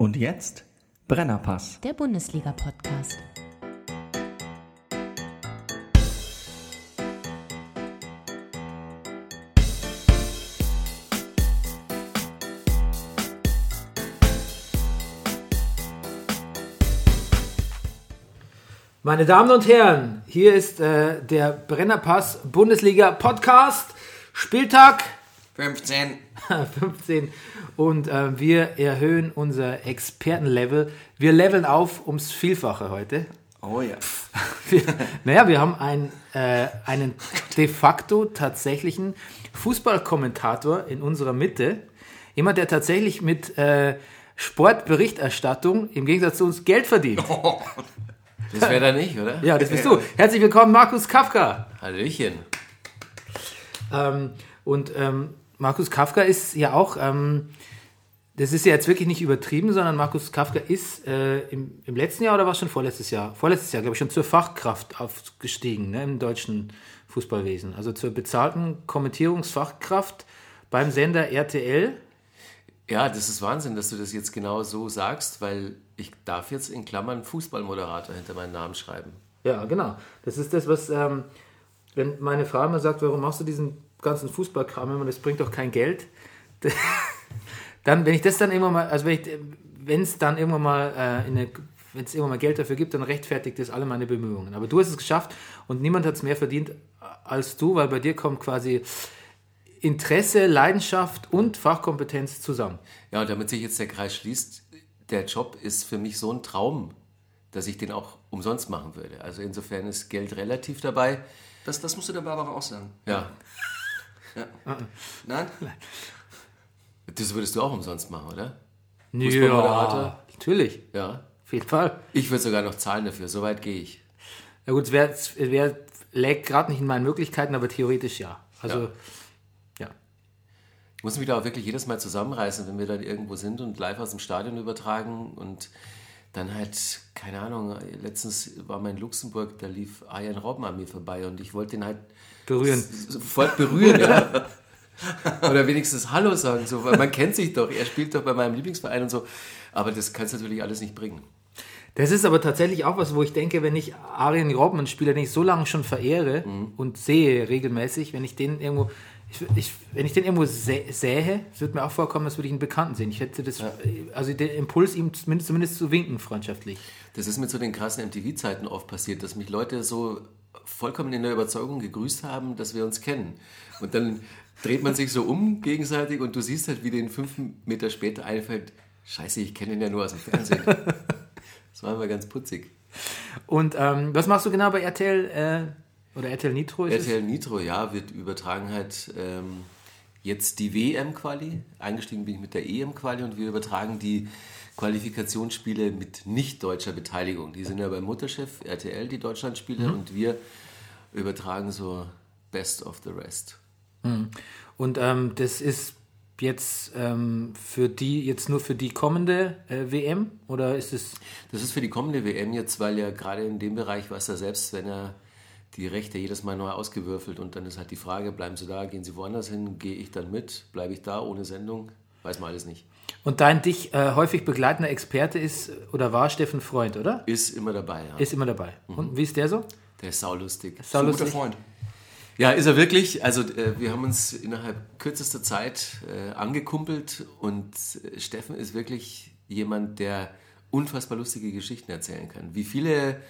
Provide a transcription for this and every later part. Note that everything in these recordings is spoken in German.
Und jetzt Brennerpass. Der Bundesliga-Podcast. Meine Damen und Herren, hier ist äh, der Brennerpass Bundesliga Podcast, Spieltag 15. 15 und äh, wir erhöhen unser Expertenlevel. Wir leveln auf ums Vielfache heute. Oh ja. Wir, naja, wir haben einen, äh, einen de facto tatsächlichen Fußballkommentator in unserer Mitte. Jemand, der tatsächlich mit äh, Sportberichterstattung im Gegensatz zu uns Geld verdient. Das wäre da nicht, oder? Ja, das bist du. Herzlich willkommen, Markus Kafka. Hallöchen. Ähm, und ähm, Markus Kafka ist ja auch, ähm, das ist ja jetzt wirklich nicht übertrieben, sondern Markus Kafka ist äh, im, im letzten Jahr oder war es schon vorletztes Jahr? Vorletztes Jahr, glaube ich, schon zur Fachkraft aufgestiegen ne, im deutschen Fußballwesen. Also zur bezahlten Kommentierungsfachkraft beim Sender RTL. Ja, das ist Wahnsinn, dass du das jetzt genau so sagst, weil ich darf jetzt in Klammern Fußballmoderator hinter meinen Namen schreiben. Ja, genau. Das ist das, was, ähm, wenn meine Frau immer sagt, warum machst du diesen ganzen Fußballkram immer, das bringt doch kein Geld. dann, wenn ich das dann immer mal, also wenn es dann irgendwann mal äh, in eine wenn es irgendwann mal Geld dafür gibt, dann rechtfertigt das alle meine Bemühungen. Aber du hast es geschafft und niemand hat es mehr verdient als du, weil bei dir kommt quasi Interesse, Leidenschaft und Fachkompetenz zusammen. Ja, und damit sich jetzt der Kreis schließt, der Job ist für mich so ein Traum, dass ich den auch umsonst machen würde. Also insofern ist Geld relativ dabei. Das, das musst du der Barbara auch sagen. Ja, Ja. Nein? das würdest du auch umsonst machen, oder? Ja, natürlich. Ja. Auf jeden Fall. Ich würde sogar noch zahlen dafür, so weit gehe ich. Na gut, es wär, es wär, lägt gerade nicht in meinen Möglichkeiten, aber theoretisch ja. Also, ja. Ich muss mich da auch wirklich jedes Mal zusammenreißen, wenn wir dann irgendwo sind und live aus dem Stadion übertragen und dann halt, keine Ahnung, letztens war man in Luxemburg, da lief Arjen Robben an mir vorbei und ich wollte den halt Berühren. sofort berühren, ja. Oder wenigstens Hallo sagen, so, weil man kennt sich doch, er spielt doch bei meinem Lieblingsverein und so. Aber das kann es natürlich alles nicht bringen. Das ist aber tatsächlich auch was, wo ich denke, wenn ich Arjen Robben, einen Spieler, den ich so lange schon verehre und sehe regelmäßig, wenn ich den irgendwo, ich, ich, wenn ich den irgendwo sä sähe, es wird mir auch vorkommen, als würde ich einen Bekannten sehen. Ich hätte das, also den Impuls, ihm zumindest, zumindest zu winken, freundschaftlich. Das ist mit so den krassen MTV-Zeiten oft passiert, dass mich Leute so vollkommen in der Überzeugung gegrüßt haben, dass wir uns kennen. Und dann dreht man sich so um gegenseitig und du siehst halt, wie den fünf Meter später einfällt, scheiße, ich kenne ihn ja nur aus dem Fernsehen. Das war immer ganz putzig. Und ähm, was machst du genau bei RTL äh, oder RTL Nitro? Ist RTL Nitro, ja, wird übertragen halt ähm, jetzt die WM-Quali. Eingestiegen bin ich mit der EM-Quali und wir übertragen die Qualifikationsspiele mit nicht deutscher Beteiligung. Die sind ja beim Mutterschiff RTL, die Deutschlandspiele, und wir übertragen so Best of the Rest. es? Und ähm, das ist jetzt ähm, für die jetzt nur für die kommende äh, WM oder ist es? Das ist für die kommende WM jetzt, weil ja gerade in dem Bereich weiß er selbst, wenn er die Rechte jedes Mal neu ausgewürfelt und dann ist halt die Frage, bleiben sie da, gehen sie woanders hin, gehe ich dann mit, bleibe ich da ohne Sendung, weiß man alles nicht. Und dein dich äh, häufig begleitender Experte ist oder war Steffen Freund, oder? Ist immer dabei, ja. Ist immer dabei. Und wie ist der so? Der ist saulustig. Ein guter Saulustig. Freund. Ja, ist er wirklich. Also äh, wir haben uns innerhalb kürzester Zeit äh, angekumpelt und äh, Steffen ist wirklich jemand, der unfassbar lustige Geschichten erzählen kann. Wie viele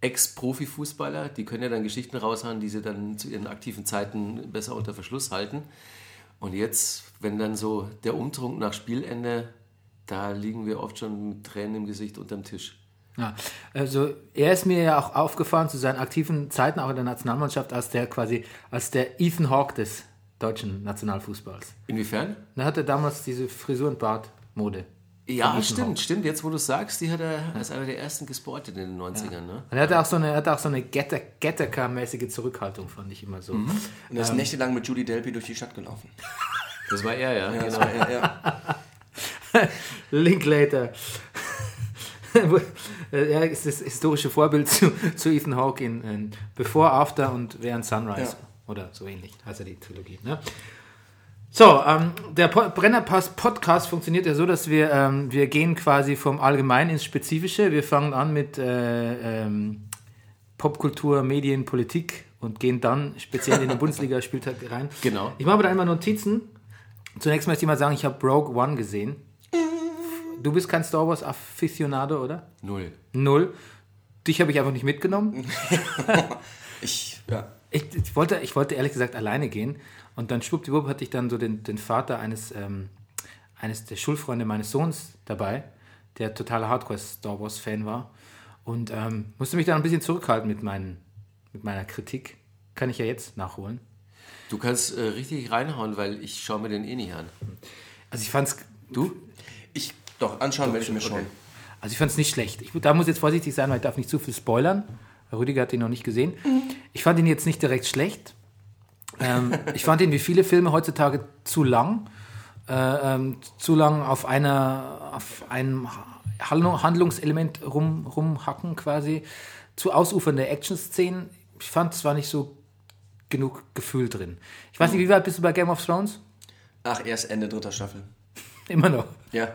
Ex-Profi-Fußballer, die können ja dann Geschichten raushauen, die sie dann zu ihren aktiven Zeiten besser unter Verschluss halten. Und jetzt, wenn dann so der Umtrunk nach Spielende, da liegen wir oft schon mit Tränen im Gesicht unterm Tisch. Ja, also er ist mir ja auch aufgefahren zu seinen aktiven Zeiten auch in der Nationalmannschaft als der quasi als der Ethan Hawke des deutschen Nationalfußballs. Inwiefern? Er hatte damals diese Frisur und Bartmode. Ja, stimmt, stimmt. Jetzt, wo du es sagst, die hat er als einer der ersten gesportet in den 90ern. Ne? Und er hatte auch so eine, er hatte auch so eine Getter- Gettaker-mäßige Zurückhaltung, fand ich immer so. Und er ist nächtelang mit Julie Delpy durch die Stadt gelaufen. Das war er, ja. Ja, genau. war er, ja. Linklater. er ist das historische Vorbild zu, zu Ethan Hawke in, in Before, After und Während Sunrise. Ja. Oder so ähnlich heißt ja die Trilogie. Ne? So, ähm, der po Brennerpass Podcast funktioniert ja so, dass wir, ähm, wir gehen quasi vom Allgemeinen ins Spezifische. Wir fangen an mit äh, ähm, Popkultur, Medien, Politik und gehen dann speziell in den Bundesliga-Spieltag rein. Genau. Ich mache mir da einmal Notizen. Zunächst möchte ich mal sagen, ich habe Rogue One gesehen. Du bist kein Star Wars Aficionado, oder? Null. Null. Dich habe ich einfach nicht mitgenommen. Ich, ja. Ich, ich, wollte, ich wollte ehrlich gesagt alleine gehen und dann schwuppdiwupp hatte ich dann so den, den Vater eines, ähm, eines der Schulfreunde meines Sohns dabei, der totaler Hardcore-Star Wars-Fan war und ähm, musste mich dann ein bisschen zurückhalten mit, meinen, mit meiner Kritik. Kann ich ja jetzt nachholen. Du kannst äh, richtig reinhauen, weil ich schaue mir den eh nicht an. Also ich fand's, Du? Ich, doch, anschauen werde ich mir schon. also ich fand's nicht schlecht. Ich da muss jetzt vorsichtig sein, weil ich darf nicht zu viel spoilern. Rüdiger hat ihn noch nicht gesehen. Ich fand ihn jetzt nicht direkt schlecht. Ähm, ich fand ihn wie viele Filme heutzutage zu lang. Äh, ähm, zu lang auf einer auf einem Handlung- Handlungselement rum, rumhacken quasi. Zu ausufernde Action-Szenen. Ich fand, es war nicht so genug Gefühl drin. Ich weiß nicht, wie weit bist du bei Game of Thrones? Ach, erst Ende dritter Staffel. Immer noch. Ja.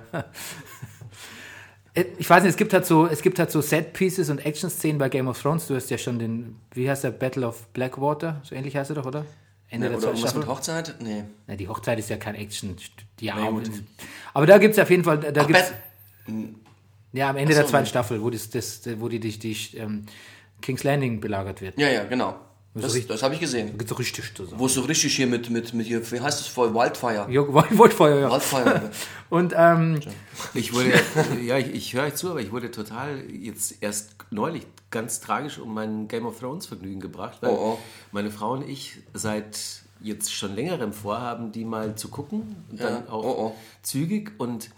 Äh, Ich weiß nicht, es gibt halt so, es gibt halt so Set-Pieces und Action-Szenen bei Game of Thrones. Du hast ja schon den, wie heißt der, Battle of Blackwater? So ähnlich heißt er doch, oder? Ende der Oder zweiten Staffel. mit Hochzeit? Nee. Na, die Hochzeit ist ja kein Action. Ja, Nee, aber da gibt es auf jeden Fall, da Ach, gibt's, ja, am Ende so, der zweiten nee. Staffel, wo, das, das, wo die, die, die ähm, King's Landing belagert wird. Ja, ja, genau. Das, richtig- das habe ich gesehen. Da gibt es richtig zu sagen. Wo es so richtig hier mit, mit, mit hier, wie heißt das voll? Wildfire. Jo, Wildfeuer, ja. Wildfire. Und ähm, Ich wurde, ja, ich, ich höre euch zu, aber ich wurde total jetzt erst neulich ganz tragisch um mein Game of Thrones Vergnügen gebracht, weil Oh, oh. meine Frau und ich seit jetzt schon längerem vorhaben, die mal zu gucken und dann Ja. auch Oh, oh. zügig und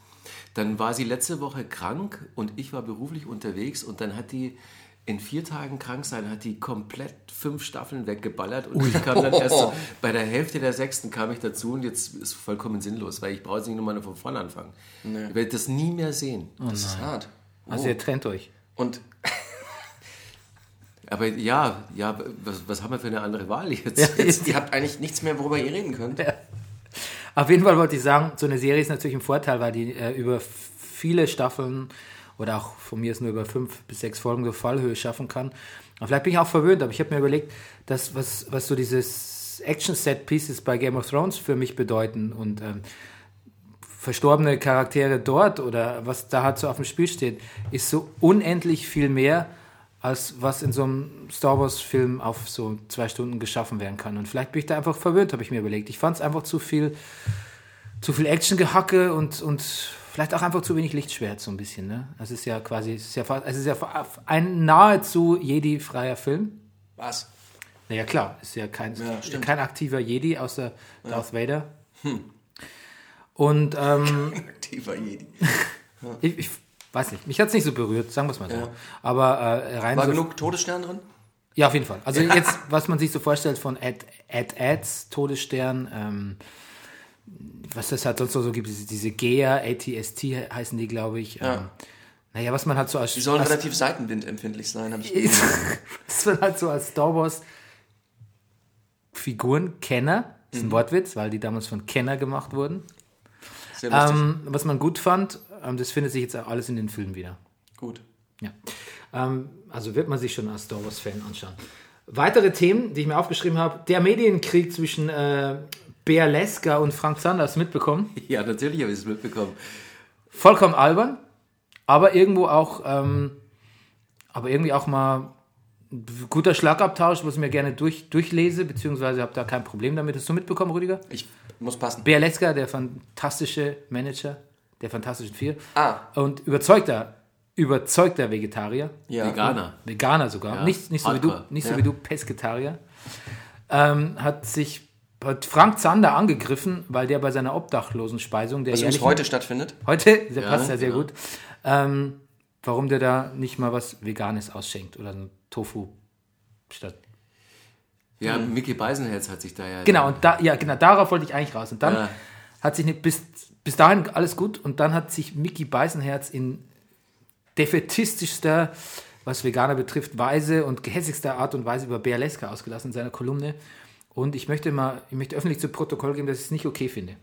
dann war sie letzte Woche krank und ich war beruflich unterwegs und dann hat die in vier Tagen krank sein, hat die komplett fünf Staffeln weggeballert und ich kam dann erst so, bei der Hälfte der sechsten kam ich dazu und jetzt ist vollkommen sinnlos, weil ich brauche jetzt nicht nochmal von vorne anfangen. Ich werde das nie mehr sehen. Das ist hart. also Oh. ihr trennt euch. Und Aber ja, ja, was, was haben wir für eine andere Wahl jetzt? Ja, jetzt, ihr habt eigentlich nichts mehr, worüber ihr reden könnt. Auf jeden Fall wollte ich sagen, so eine Serie ist natürlich ein Vorteil, weil die äh, über viele Staffeln oder auch von mir ist nur über fünf bis sechs Folgen so Fallhöhe schaffen kann. Und vielleicht bin ich auch verwöhnt, aber ich habe mir überlegt, dass was, was so dieses Action-Set-Pieces bei Game of Thrones für mich bedeuten und ähm, verstorbene Charaktere dort oder was da halt so auf dem Spiel steht, ist so unendlich viel mehr, als was in so einem Star Wars-Film auf so zwei Stunden geschaffen werden kann. Und vielleicht bin ich da einfach verwöhnt, habe ich mir überlegt. Ich fand es einfach zu viel, zu viel Action-Gehacke und, und vielleicht auch einfach zu wenig Lichtschwert, so ein bisschen. Ne? Es ist ja quasi, es ist ja, fa- es ist ja ein nahezu Jedi-freier Film. Was? Naja, klar, ist ja kein, Ja, stimmt. kein aktiver Jedi außer Darth Vader. Und ähm, Aktiver Jedi. ich, ich weiß nicht, mich hat es nicht so berührt, sagen wir es mal so. Ja. Aber äh, rein War so, genug Todesstern drin? Ja, auf jeden Fall. Also jetzt, was man sich so vorstellt von Ad, Ad Ads, Todesstern, ähm, was das halt sonst noch so gibt, diese, diese GEA, ATST heißen die, glaube ich. Ja. Ähm, naja, was man halt so als, Die sollen als relativ seitenwindempfindlich sein, habe ich was man halt so als Star Wars Figuren Kenner, ist Mhm. ein Wortwitz, weil die damals von Kenner gemacht wurden. Sehr lustig. Ähm, was man gut fand, ähm, das findet sich jetzt auch alles in den Filmen wieder. Gut. Ja. Ähm, also wird man sich schon als Star Wars-Fan anschauen. Weitere Themen, die ich mir aufgeschrieben habe: Der Medienkrieg zwischen äh, Bea Leska und Frank Zander, hast du mitbekommen? Ja, natürlich habe ich es mitbekommen. Vollkommen albern, aber irgendwo auch, ähm, aber irgendwie auch mal ein guter Schlagabtausch, was ich mir gerne durch, durchlese, beziehungsweise habe da kein Problem damit. Hast du mitbekommen, Rüdiger? Ich muss passen. Bea Leska, der fantastische Manager der Fantastischen Vier Ah. und überzeugter, überzeugter Vegetarier. Ja. Veganer. Veganer sogar, Ja, nicht, nicht so wie du, nicht so Ja. wie du Pesketarier, ähm, hat sich hat Frank Zander angegriffen, weil der bei seiner Obdachlosenspeisung, der Was übrigens heute stattfindet. heute, der Ja, passt ja sehr genau. gut, ähm, warum der da nicht mal was Veganes ausschenkt oder ein Tofu statt. Ja, Mickey Beisenherz hat sich da ja. Genau, und da, ja, genau, darauf wollte ich eigentlich raus. Und dann Ja. hat sich nicht, bis, bis dahin alles gut und dann hat sich Mickey Beisenherz in defetistischster, was Veganer betrifft, Weise und gehässigster Art und Weise über Bea Leska ausgelassen in seiner Kolumne. Und ich möchte mal, ich möchte öffentlich zu Protokoll geben, dass ich es nicht okay finde.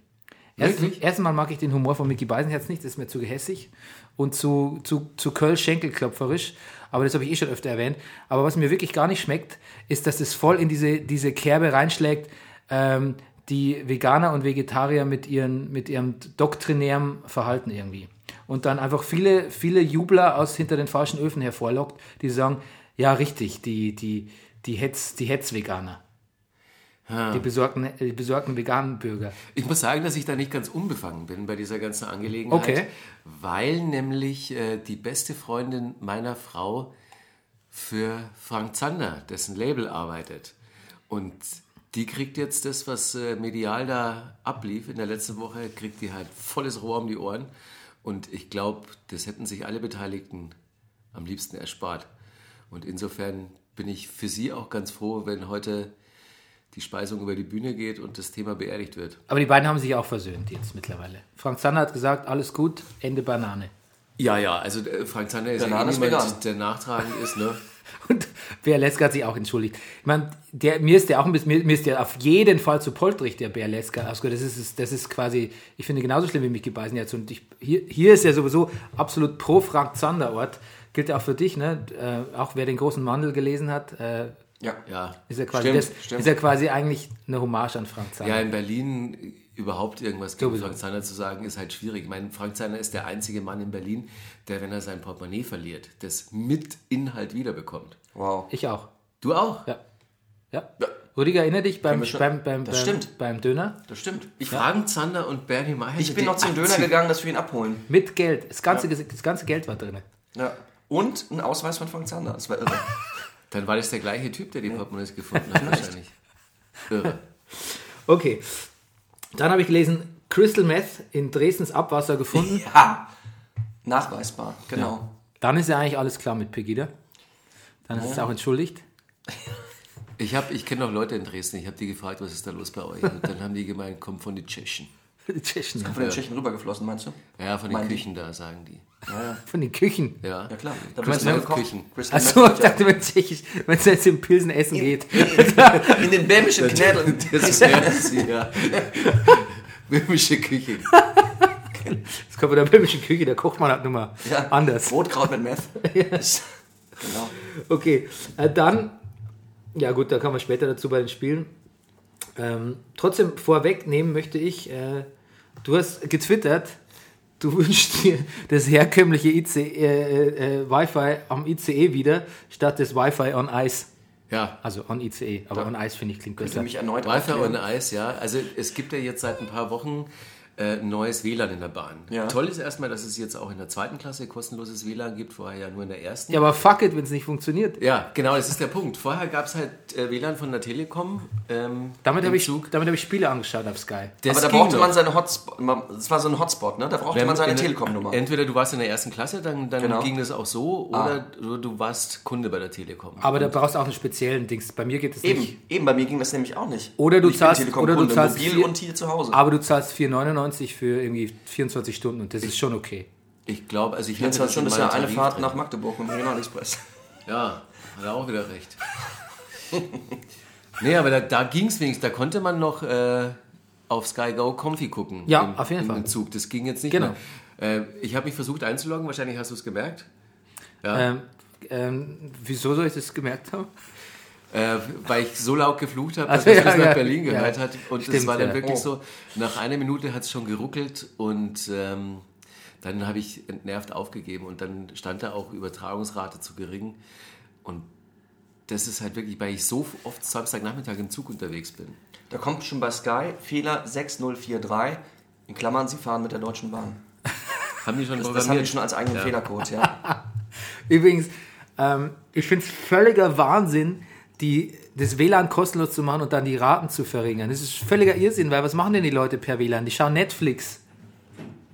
Erstens, erstens mal mag ich den Humor von Mickey Beisenherz nicht, das ist mir zu gehässig und zu, zu, zu Kölsch-Schenkelklopferisch, aber das habe ich eh schon öfter erwähnt. Aber was mir wirklich gar nicht schmeckt, ist, dass es voll in diese, diese Kerbe reinschlägt, ähm, die Veganer und Vegetarier mit, ihren, mit ihrem doktrinären Verhalten irgendwie. Und dann einfach viele, viele Jubler aus hinter den falschen Öfen hervorlockt, die sagen, ja richtig, die, die, die Hetz, die Hetz-Veganer. Die besorgten, die besorgten veganen Bürger. Ich muss sagen, dass ich da nicht ganz unbefangen bin bei dieser ganzen Angelegenheit. Okay. Weil nämlich äh, die beste Freundin meiner Frau für Frank Zander, dessen Label arbeitet. Und die kriegt jetzt das, was äh, medial da ablief in der letzten Woche, kriegt die halt volles Rohr um die Ohren. Und ich glaube, das hätten sich alle Beteiligten am liebsten erspart. Und insofern bin ich für sie auch ganz froh, wenn heute die Speisung über die Bühne geht und das Thema beerdigt wird. Aber die beiden haben sich auch versöhnt jetzt mittlerweile. Frank Zander hat gesagt, alles gut, Ende Banane. Ja, ja, also äh, Frank Zander ist Banane ja vegan. der nachtragend ist, ne? Und Berleska hat sich auch entschuldigt. Ich meine, der, mir ist der auch ein bisschen, mir, mir ist der auf jeden Fall zu poltrig, der Berleska. Also das ist, das ist quasi, ich finde genauso schlimm wie Micky Beisenherz. Und ich, hier, hier ist ja sowieso absolut pro Frank Zander Ort. Gilt ja auch für dich, ne? Äh, auch wer den großen Mandel gelesen hat, äh, Ja. Ja. ist ja quasi, Stimmt, das, stimmt. ist ja quasi eigentlich eine Hommage an Frank Zander. Ja, in Berlin überhaupt irgendwas gegen. Frank Zander zu sagen, ist halt schwierig. Ich meine, Frank Zander ist der einzige Mann in Berlin, der, wenn er sein Portemonnaie verliert, das mit Inhalt wiederbekommt. Wow. Ich auch. Du auch? Ja. Ja. Rüdiger, erinnere dich beim, beim, beim, Das beim, stimmt. beim Döner? Das stimmt. Ich, Frank Zander und Bernie Meyer. ich bin noch zum Döner gegangen, dass wir ihn abholen. Mit Geld. Das ganze, das ganze Geld war drin. Ja. Und ein Ausweis von Frank Zander. Das war irre. Dann war das der gleiche Typ, der die Portemonnaies gefunden hat, wahrscheinlich. Irre. Okay. Dann habe ich gelesen, Crystal Meth in Dresdens Abwasser gefunden. ja. Nachweisbar, genau. Dann ist ja eigentlich alles klar mit Pegida. Dann ist es auch entschuldigt. Ich, hab- ich kenne noch Leute in Dresden, ich habe die gefragt, was ist da los bei euch? Und dann haben die gemeint, kommt von den Tschechen. Die Tschechen, ja. Von den Tschechen rübergeflossen, meinst du? Ja, von den Meinen die? Küchen da, sagen die. Von den Küchen. Ja. Ja klar. Da mehr Meth. Küchen. Achso, ich dachte, wenn Tschechisch, wenn es jetzt im Pilsen essen geht. ja in den bämischen Knädeln. Das wäre sie, ja. Böhmische Küche. Das kommt bei der böhmischen Küche, da kocht man halt nur mal Ja. anders. Rotkraut mit Meth. Genau. Okay, äh, dann, ja gut, da kommen wir später dazu bei den Spielen. Ähm, trotzdem vorwegnehmen möchte ich, äh, du hast getwittert, du wünschst dir das herkömmliche IC, äh, äh, Wi-Fi am ICE wieder, statt des Wi-Fi on Ice. Ja. Also on ICE, aber on Ice finde ich klingt besser. mich erneut Wi-Fi on Eis, ja. Also es gibt ja jetzt seit ein paar Wochen äh, neues WLAN in der Bahn. Ja. Toll ist erstmal, dass es jetzt auch in der zweiten Klasse kostenloses WLAN gibt, vorher ja nur in der ersten. Ja, aber fuck it, wenn es nicht funktioniert. Ja, genau, das ist der Punkt. Vorher gab es halt äh, WLAN von der Telekom. Ähm, Damit habe ich, Zug. damit hab ich Spiele angeschaut auf Sky. Das Aber da brauchte noch. man seine Hotspot. Das war so ein Hotspot, ne? Da brauchte Wenn- man seine Telekom-Nummer. Entweder du warst in der ersten Klasse, dann, dann Genau. ging das auch so, oder du, du warst Kunde bei der Telekom. Aber da brauchst du auch einen speziellen Dings. Bei mir geht es Eben, nicht. eben, bei mir ging das nämlich auch nicht. Oder du Ich zahlst- oder du zahlst mobil vier- und hier zu Hause. Aber du zahlst 4,99 für irgendwie 24 Stunden und das ist schon okay. Ich glaube, also ich 24 Stunden in ist ja eine Fahrt drin. nach Magdeburg mit dem Regionalexpress. Ja, hat er auch wieder recht. nee, aber da, da ging es wenigstens, da konnte man noch äh, auf Sky Go Comfy gucken. Ja, im, auf jeden im Fall. Zug. Das ging jetzt nicht Genau. mehr. Äh, ich habe mich versucht einzuloggen, wahrscheinlich hast du es gemerkt. Ja. Ähm, ähm, wieso soll ich das gemerkt haben? Äh, weil ich so laut geflucht habe, dass Also, es ja, bis nach ja. Berlin gehört Ja. hat. Und es war dann ja. wirklich Oh. so, nach einer Minute hat es schon geruckelt und ähm, dann habe ich entnervt aufgegeben und dann stand da auch Übertragungsrate zu gering. Und das ist halt wirklich, weil ich so oft Samstagnachmittag im Zug unterwegs bin. Da kommt schon bei Sky Fehler 6043. In Klammern, Sie fahren mit der Deutschen Bahn. Haben die schon Das, das haben die schon als eigenen Fehlercode, ja. Übrigens, ähm, ich finde es völliger Wahnsinn, die, das WLAN kostenlos zu machen und dann die Raten zu verringern. Das ist völliger Irrsinn, weil was machen denn die Leute per WLAN? Die schauen Netflix.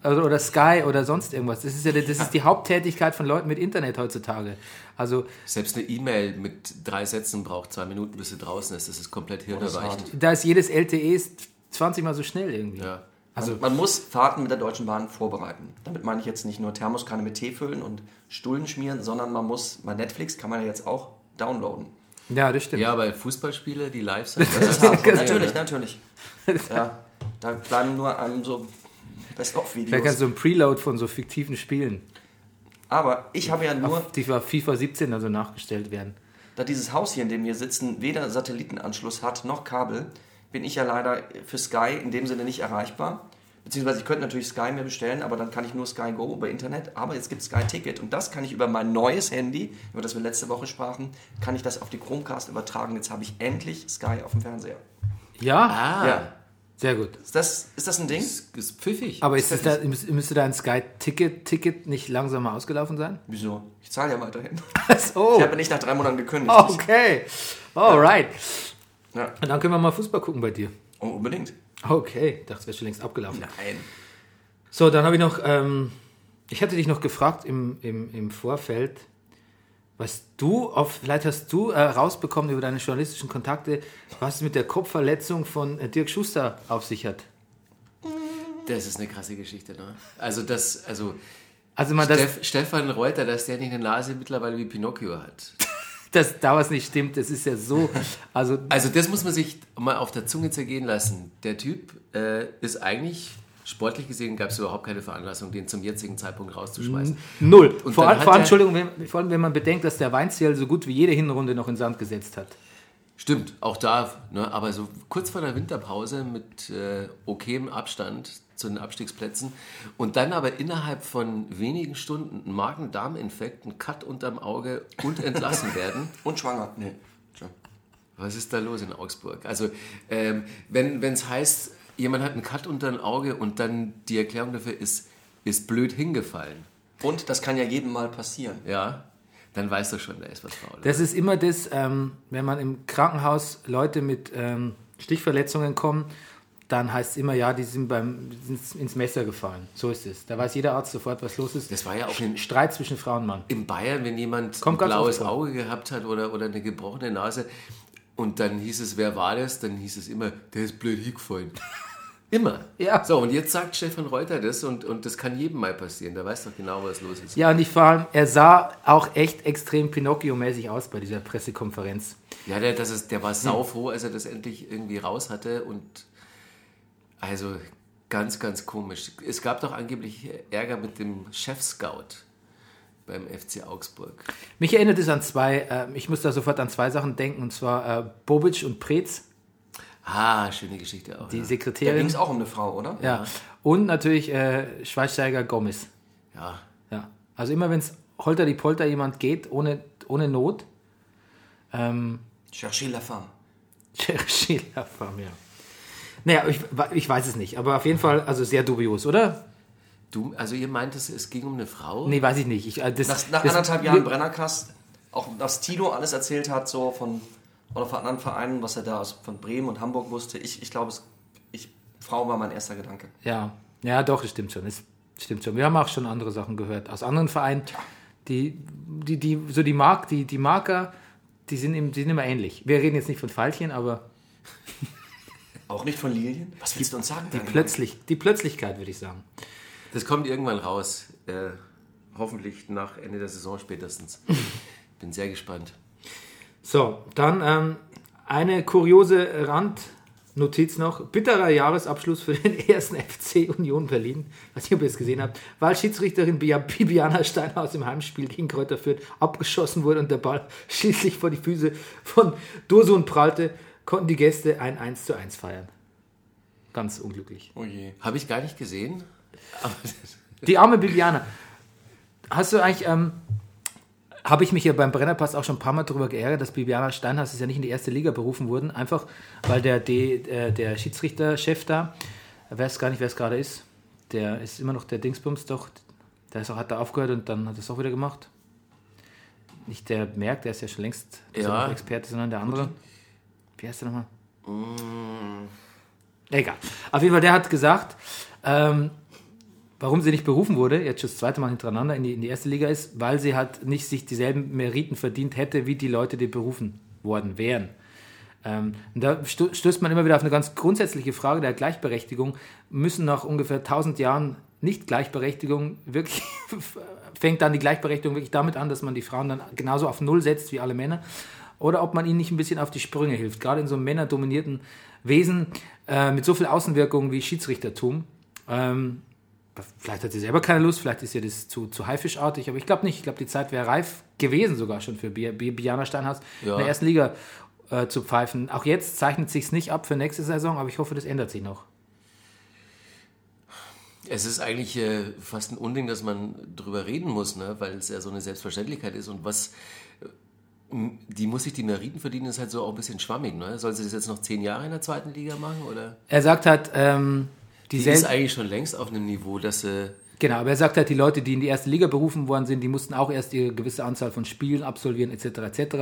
Also, oder Sky oder sonst irgendwas. Das ist ja das ist die Haupttätigkeit von Leuten mit Internet heutzutage. Also Selbst eine E-Mail mit drei Sätzen braucht zwei Minuten, bis sie draußen ist. Das ist komplett hirnerweichend. da ist jedes LTE 20 mal so schnell irgendwie. Ja. Also Man muss Fahrten mit der Deutschen Bahn vorbereiten. Damit meine ich jetzt nicht nur Thermoskanne mit Tee füllen und Stullen schmieren, sondern man muss, bei Netflix kann man ja jetzt auch downloaden. Ja, das stimmt. Ja, aber Fußballspiele, die live sind, das ist natürlich, natürlich. Ja, da bleiben nur einem so Vielleicht Best-of-Videos. kannst du ein Preload von so fiktiven Spielen, Aber ich habe ja nur, auf die FIFA 17 also nachgestellt werden. da dieses Haus hier, in dem wir sitzen, weder Satellitenanschluss hat noch Kabel, bin ich ja leider für Sky in dem Sinne nicht erreichbar. Beziehungsweise ich könnte natürlich Sky mir bestellen, aber dann kann ich nur Sky Go über Internet. Aber jetzt gibt es Sky Ticket und das kann ich über mein neues Handy, über das wir letzte Woche sprachen, kann ich das auf die Chromecast übertragen. Jetzt habe ich endlich Sky auf dem Fernseher. Ja, Ah, Ja. sehr gut. Ist das, ist das ein Ding? ist, ist pfiffig. Aber ist es da, müsste dein Sky-Ticket nicht langsam mal ausgelaufen sein? Wieso? Ich zahle ja weiterhin. Oh, Ich habe nicht nach drei Monaten gekündigt. okay. Alright. Ja. Und dann können wir mal Fußball gucken bei dir. Oh, unbedingt. Okay, ich dachte, es wäre schon längst abgelaufen. Nein. So, dann habe ich noch, ähm, ich hatte dich noch gefragt im, im, im Vorfeld, was du, auf, vielleicht hast du äh, rausbekommen über deine journalistischen Kontakte, was es mit der Kopfverletzung von äh, Dirk Schuster auf sich hat. Das ist eine krasse Geschichte, ne? Also das, also Also man, das, Steff, Stefan Reuter, dass der nicht eine Nase mittlerweile wie Pinocchio hat. Das, da was nicht stimmt, das ist ja so, also Also das muss man sich mal auf der Zunge zergehen lassen. Der Typ äh, ist eigentlich, sportlich gesehen, gab es überhaupt keine Veranlassung, den zum jetzigen Zeitpunkt rauszuschmeißen. null. Und vor allem, vor Entschuldigung, wenn, vor allem wenn man bedenkt, dass der Weinziel so gut wie jede Hinrunde noch in Sand gesetzt hat. Stimmt, auch da, ne, aber so kurz vor der Winterpause mit äh, okem Abstand zu den Abstiegsplätzen und dann aber innerhalb von wenigen Stunden ein Magen-Darm-Infekt, ein Cut unterm Auge und entlassen werden. Und schwanger. Nee. Tja. Was ist da los in Augsburg? Also, ähm, wenn es heißt, jemand hat einen Cut unter ein Auge und dann die Erklärung dafür ist, ist blöd hingefallen, Und das kann ja jedem mal passieren. ja, dann weißt du schon, da ist was faul. Das ist immer das, ähm, wenn man im Krankenhaus Leute mit ähm, Stichverletzungen kommen, dann heißt es immer, ja, die sind beim sind ins Messer gefallen. So ist es. Da weiß jeder Arzt sofort, was los ist. Das war ja auch in, Streit zwischen Frau und Mann. in Bayern, wenn jemand Kommt ein blaues. Auge gehabt hat oder, oder eine gebrochene Nase und dann hieß es, wer war das? Dann hieß es immer, der ist blöd hingefallen. Immer. Ja. So, und jetzt sagt Stefan Reuter das und, und das kann jedem mal passieren. Der weiß doch genau, was los ist. Ja, und ich vor allem, er sah auch echt extrem Pinocchio-mäßig aus bei dieser Pressekonferenz. Ja, der, das ist, der war saufroh, als er das endlich irgendwie raus hatte und also ganz, ganz komisch. Es gab doch angeblich Ärger mit dem Chef-Scout beim FC Augsburg. Mich erinnert es an zwei, äh, ich muss da sofort an zwei Sachen denken, und zwar äh, Bobic und Preetz, Ah, schöne Geschichte auch. die ja. Da ging Sekretärin. es auch um eine Frau, oder? Ja. Und natürlich äh, Schweinsteiger Gomez. ja. Ja. Also immer wenn es holter die Polter jemand geht, ohne, ohne Not, ähm, Cherchez la femme. Cherchez la femme, ja. Naja, ich, ich weiß es nicht, aber auf jeden Fall also sehr dubios, oder? Du, also ihr meint, es, es ging um eine Frau? Nee, weiß ich nicht. Ich, äh, das, Nach, nach das, anderthalb Jahren Brennerkast, auch was Tino alles erzählt hat, so von, oder von anderen Vereinen, was er da aus, von Bremen und Hamburg wusste, ich, ich glaube, Frau war mein erster Gedanke. Ja, ja, doch, das stimmt schon. Das stimmt schon. Wir haben auch schon andere Sachen gehört aus anderen Vereinen. Die, die, die, so die Mark, die, die Marker, die sind, im, die sind immer ähnlich. Wir reden jetzt nicht von Veilchen, aber Auch nicht von Lilien? Was willst du uns sagen? die, Daniel? plötzlich, die Plötzlichkeit, würde ich sagen. Das kommt irgendwann raus. Äh, hoffentlich nach Ende der Saison spätestens. Bin sehr gespannt. So, dann ähm, eine kuriose Randnotiz noch. Bitterer Jahresabschluss für den ersten FC Union Berlin. Weiß nicht, ob ihr es gesehen habt. Weil Schiedsrichterin Bia- Bibiana Steinhaus im Heimspiel gegen Kräuter Fürth abgeschossen wurde und der Ball schließlich vor die Füße von Dursun prallte, konnten die Gäste ein 1 zu 1 feiern. Ganz unglücklich. Oh je. Habe ich gar nicht gesehen. Die arme Bibiana. Hast du eigentlich, ähm, habe ich mich ja beim Brennerpass auch schon ein paar Mal darüber geärgert, dass Bibiana Steinhaus ist ja nicht in die erste Liga berufen wurden, einfach weil der, D, äh, der Schiedsrichterchef da, er weiß gar nicht, wer es gerade ist, der ist immer noch der Dingsbums doch, der ist auch, hat da aufgehört und dann hat er es auch wieder gemacht. Nicht der Merck, der ist ja schon längst Ja. Experte, sondern der andere. Wie heißt der nochmal? Egal. Auf jeden Fall, der hat gesagt, ähm, warum sie nicht berufen wurde, jetzt schon das zweite Mal hintereinander in die, in die erste Liga ist, weil sie halt nicht sich dieselben Meriten verdient hätte, wie die Leute, die berufen worden wären. Ähm, und da stößt man immer wieder auf eine ganz grundsätzliche Frage der Gleichberechtigung. Müssen nach ungefähr 1000 Jahren Nicht-Gleichberechtigung wirklich, fängt dann die Gleichberechtigung wirklich damit an, dass man die Frauen dann genauso auf Null setzt wie alle Männer? Oder ob man ihnen nicht ein bisschen auf die Sprünge hilft. Gerade in so einem männerdominierten Wesen äh, mit so viel Außenwirkung wie Schiedsrichtertum. Ähm, vielleicht hat sie selber keine Lust, vielleicht ist ihr das zu, zu haifischartig, aber ich glaube nicht. Ich glaube, die Zeit wäre reif gewesen sogar schon für Bi- Bi- Biana Steinhaus Ja. in der ersten Liga äh, zu pfeifen. Auch jetzt zeichnet sich nicht ab für nächste Saison, aber ich hoffe, das ändert sich noch. Es ist eigentlich äh, fast ein Unding, dass man drüber reden muss, ne? weil es ja so eine Selbstverständlichkeit ist. Und was, die muss sich die Meriten verdienen, ist halt so auch ein bisschen schwammig. Ne? Soll sie das jetzt noch zehn Jahre in der zweiten Liga machen? Oder? Er sagt halt, ähm, die, Die ist eigentlich schon längst auf einem Niveau, dass sie. Genau, aber er sagt halt, die Leute, die in die erste Liga berufen worden sind, die mussten auch erst ihre gewisse Anzahl von Spielen absolvieren, etc. etc.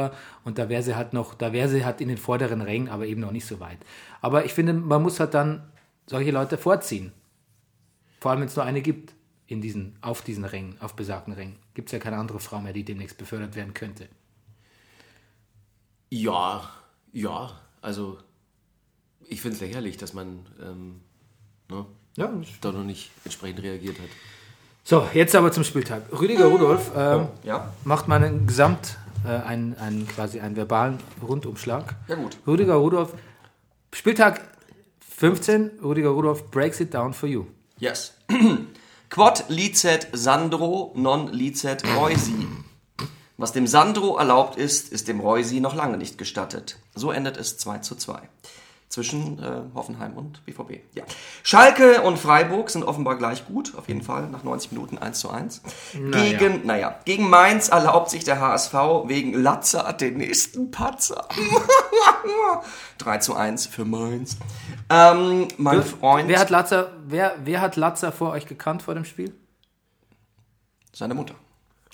Und da wäre sie halt noch, da wäre sie halt in den vorderen Rängen, aber eben noch nicht so weit. Aber ich finde, man muss halt dann solche Leute vorziehen. Vor allem, wenn es nur eine gibt in diesen, auf diesen Rängen, auf besagten Rängen. Gibt es ja keine andere Frau mehr, die demnächst befördert werden könnte. Ja, ja, also ich finde es lächerlich, dass man ähm, ne, Ja. da noch nicht entsprechend reagiert hat. So, jetzt aber zum Spieltag. Rüdiger Rudolf ähm, Ja, macht mal einen Gesamt, äh, einen, einen, quasi einen verbalen Rundumschlag. ja gut. Rüdiger Rudolf, Spieltag 15, Rüdiger Rudolf breaks it down for you. Yes. Quod licet Sandro non licet Reusi. Was dem Sandro erlaubt ist, ist dem Reusi noch lange nicht gestattet. So endet es 2 zu 2. Zwischen äh, Hoffenheim und BVB. Ja. Schalke und Freiburg sind offenbar gleich gut, auf jeden Fall, nach 90 Minuten 1 zu 1. Gegen, naja, gegen Mainz erlaubt sich der HSV wegen Latzer den nächsten Patzer. 3 zu 1 für Mainz. Ähm, mein Freund. Wer hat, Latzer, wer, wer hat Latzer vor euch gekannt vor dem Spiel? Seine Mutter.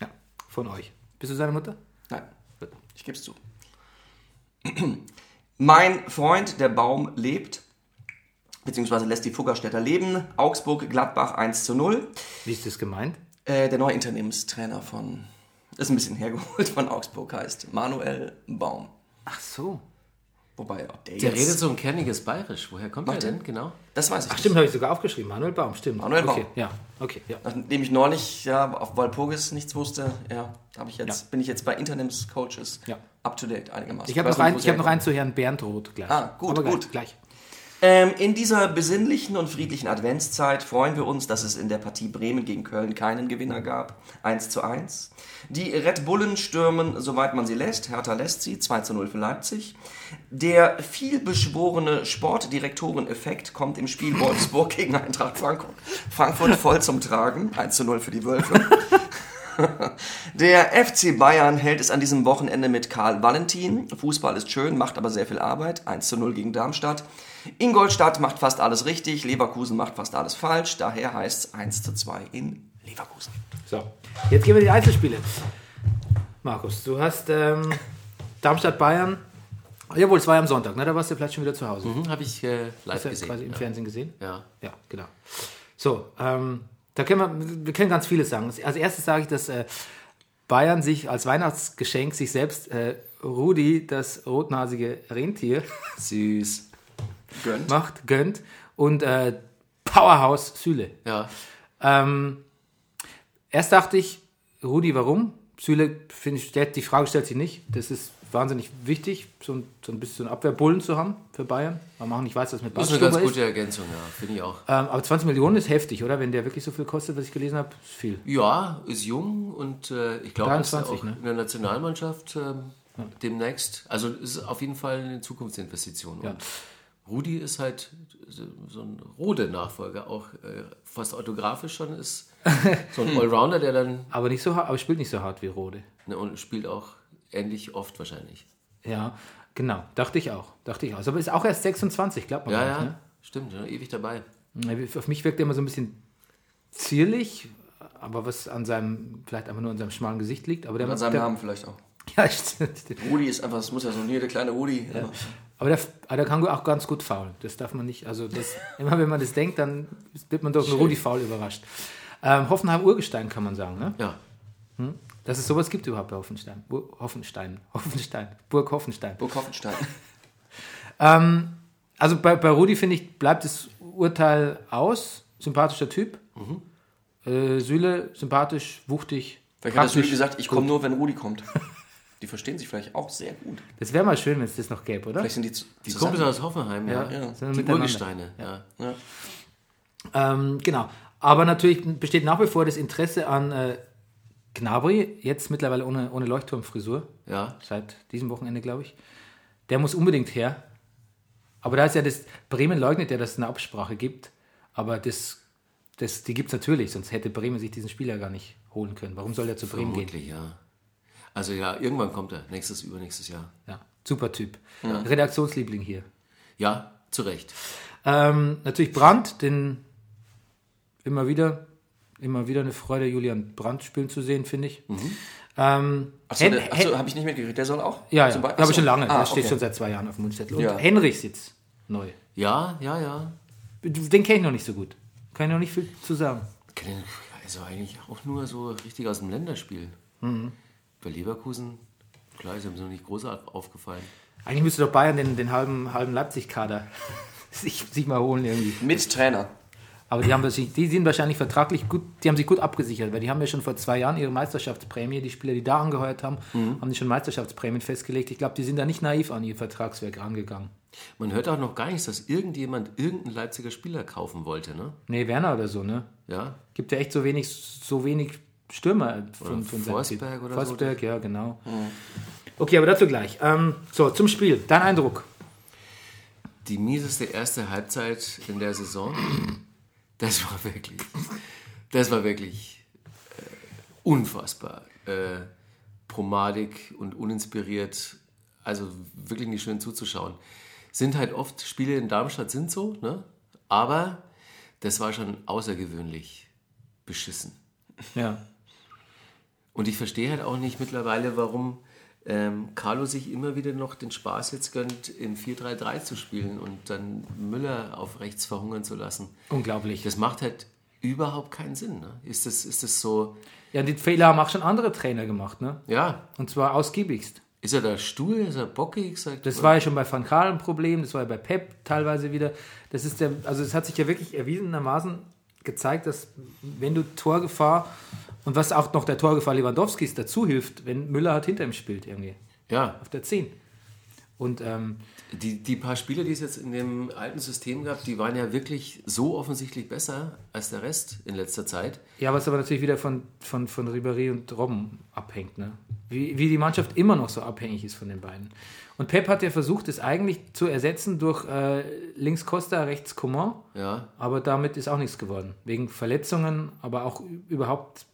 Ja, von euch. Bist du seine Mutter? Nein, ich gebe es zu. mein Freund, der Baum, lebt, beziehungsweise lässt die Fuggerstädter leben. Augsburg, Gladbach 1 zu 0. Wie ist das gemeint? Äh, der neue Interimstrainer von, ist ein bisschen hergeholt, von Augsburg heißt Manuel Baum. Ach so. Wobei, ob der, Der jetzt, redet so ein kerniges Bayerisch. Woher kommt Macht der er? denn? Genau. das weiß ich Ach nicht. stimmt, habe ich sogar aufgeschrieben. Manuel Baum, stimmt. Manuel Baum. Okay, ja, okay, ja. Nachdem ich neulich ja, auf Walpurgis nichts wusste, ja, hab ich jetzt, Ja. bin ich jetzt bei Interimscoaches Ja. up to date einigermaßen. Ich habe noch, ein, ich hab noch einen zu Herrn Bernd Roth gleich. Ah, gut, Aber gleich, gut. Gleich. Ähm, in dieser besinnlichen und friedlichen Adventszeit freuen wir uns, dass es in der Partie Bremen gegen Köln keinen Gewinner gab. 1 zu 1. Die Red Bullen stürmen, soweit man sie lässt. Hertha lässt sie. 2 zu 0 für Leipzig. Der vielbeschworene Sportdirektoren-Effekt kommt im Spiel Wolfsburg gegen Eintracht Frankfurt, Frankfurt voll zum Tragen. 1 zu 0 für die Wölfe. Der FC Bayern hält es an diesem Wochenende mit Karl Valentin. Fußball ist schön, macht aber sehr viel Arbeit. 1 zu 0 gegen Darmstadt. Ingolstadt macht fast alles richtig, Leverkusen macht fast alles falsch. Daher heißt es 1 zu 2 in Leverkusen. So, jetzt gehen wir die Einzelspiele. Markus, du hast ähm, Darmstadt-Bayern. Jawohl, es war ja am Sonntag, ne? da warst du vielleicht schon wieder zu Hause. Mhm, Habe ich äh, live Hast du gesehen. quasi im ja. Fernsehen gesehen? Ja. Ja, genau. So, ähm, da können wir, wir können ganz vieles sagen. Als erstes sage ich, dass äh, Bayern sich als Weihnachtsgeschenk sich selbst äh, Rudi, das rotnasige Rentier, Süß. Gönnt. macht, gönnt und äh, Powerhouse Süle. Ja. Ähm, erst dachte ich, Rudi, warum? Süle, finde ich, die Frage stellt sich nicht. Das ist wahnsinnig wichtig, so ein, so ein bisschen Abwehrbullen zu haben für Bayern. Man auch nicht weiß, was mit Das ist eine ganz gute Ergänzung, ja. Finde ich auch. Ähm, aber 20 Millionen ist heftig, oder? Wenn der wirklich so viel kostet, was ich gelesen habe, ist viel. Ja, ist jung und äh, ich glaube, dass er 23, auch ne? in der Nationalmannschaft ähm, demnächst, also ist auf jeden Fall eine Zukunftsinvestition. Ja. Rudi ist halt so ein Rode-Nachfolger, auch äh, fast autografisch schon ist. So ein Allrounder, der dann Aber nicht so hart, aber spielt nicht so hart wie Rode. ne, und spielt auch ähnlich oft wahrscheinlich. Ja, genau. Dachte ich auch. Dachte ich auch. Aber ist auch erst 26, glaubt man Ja, ja, nicht, stimmt, ja, ewig dabei. ne? Auf mich wirkt er immer so ein bisschen zierlich, aber was an seinem, vielleicht einfach nur an seinem schmalen Gesicht liegt. Aber der, An seinem der, Namen vielleicht auch. Ja, stimmt. Rudi ist einfach, das muss ja so hier der kleine Rudi. Ja. Aber der, aber der kann auch ganz gut faulen. Das darf man nicht, also das, immer wenn man das denkt, dann wird man durch einen Rudi Faul überrascht. Ähm, Hoffenheim-Urgestein kann man sagen, ne? Ja, Dass es sowas gibt überhaupt bei Hoffenstein. Bur Hoffenstein. Hoffenstein. Burg Hoffenstein. Burg Hoffenstein. Also bei, bei Rudi, finde ich, bleibt das Urteil aus. Sympathischer Typ. Äh, Süle, sympathisch, wuchtig. Vielleicht hat. Süle gesagt, ich komme nur, wenn Rudi kommt. Die verstehen sich vielleicht auch sehr gut. Das wäre mal schön, wenn es das noch gäbe, oder? Vielleicht sind die, zu- Die zusammen. Kumpels aus Hoffenheim, ja. Ja, sind Die. Urgesteine, ja. Ja. Ähm, genau. Aber natürlich besteht nach wie vor das Interesse an äh, Gnabry, jetzt mittlerweile ohne, ohne Leuchtturmfrisur, ja. seit diesem Wochenende, glaube ich. Der muss unbedingt her. Aber da ist ja das, Bremen leugnet ja, dass es eine Absprache gibt. Aber das, das, die gibt es natürlich, sonst hätte Bremen sich diesen Spieler gar nicht holen können. Warum soll er zu Bremen gehen? Vermutlich, ja. Also ja, irgendwann kommt er, nächstes, übernächstes Jahr. Ja, super Typ. Redaktionsliebling hier. Ja, zu Recht. Ähm, natürlich Brandt, den immer wieder, immer wieder eine Freude, Julian Brandt spielen zu sehen, finde ich. Ähm, Achso, Hen- achso habe ich nicht mitgekriegt. Der soll auch? ja, ja, Zum Be- aber achso. schon lange. Ah, der steht okay. schon seit zwei Jahren auf dem Mundzettel. Und Ja. Henrichs jetzt neu. Ja, ja, ja. Den kenne ich noch nicht so gut. Kann ich noch nicht viel zu sagen. Also eigentlich auch nur so richtig aus dem Länderspiel. Mhm. Bei Leverkusen, klar, ist ihm so nicht groß aufgefallen. Eigentlich müsste doch Bayern den, den halben, halben Leipzig-Kader sich, sich mal holen irgendwie. Mit Trainer. Aber die, haben wahrscheinlich, die sind wahrscheinlich vertraglich gut, die haben sich gut abgesichert, weil die haben ja schon vor zwei Jahren ihre Meisterschaftsprämie, die Spieler, die da angeheuert haben, haben die schon Meisterschaftsprämien festgelegt. Ich glaube, die sind da nicht naiv an ihr Vertragswerk rangegangen. Man hört auch noch gar nichts, dass irgendjemand irgendeinen Leipziger Spieler kaufen wollte, ne? Nee, Werner oder so, ne? Ja, Gibt ja echt so wenig, so wenig Stürmer von, Oder von Forsberg oder so. Forsberg, ja, genau. Okay, aber dazu gleich. Ähm, so, zum Spiel. Dein Eindruck? die mieseste erste Halbzeit in der Saison, das war wirklich, das war wirklich äh, unfassbar. Äh, promadig und uninspiriert, also wirklich nicht schön zuzuschauen. Sind halt oft Spiele in Darmstadt sind so, ne? aber das war schon außergewöhnlich beschissen. Ja. Und ich verstehe halt auch nicht mittlerweile, warum ähm, Carlo sich immer wieder noch den Spaß jetzt gönnt, in 4-3-3 zu spielen und dann Müller auf rechts verhungern zu lassen. Unglaublich. Das macht halt überhaupt keinen Sinn. Ne? Ist, das, ist das so, Ja, die Fehler haben auch schon andere Trainer gemacht, ne? ja, Und zwar ausgiebigst. ist er da stur, ist er bockig? Sagt Das war ja schon bei Van Gaal ein Problem, das war ja bei Pep teilweise wieder. Das ist der, also es hat sich ja wirklich erwiesenermaßen gezeigt, dass wenn du Torgefahr und was auch noch der Torgefahr Lewandowskis dazu hilft, wenn Müller halt hinter ihm spielt irgendwie, ja, auf der 10. Und ähm, die, die paar Spiele, die es jetzt in dem alten System gab, die waren ja wirklich so offensichtlich besser als der Rest in letzter Zeit. ja, was aber natürlich wieder von, von, von Ribéry und Robben abhängt, ne? Wie, wie die Mannschaft immer noch so abhängig ist von den beiden. Und Pep hat ja versucht, es eigentlich zu ersetzen durch äh, links Costa, rechts Coman. Ja, Aber damit ist auch nichts geworden. Wegen Verletzungen, aber auch überhaupt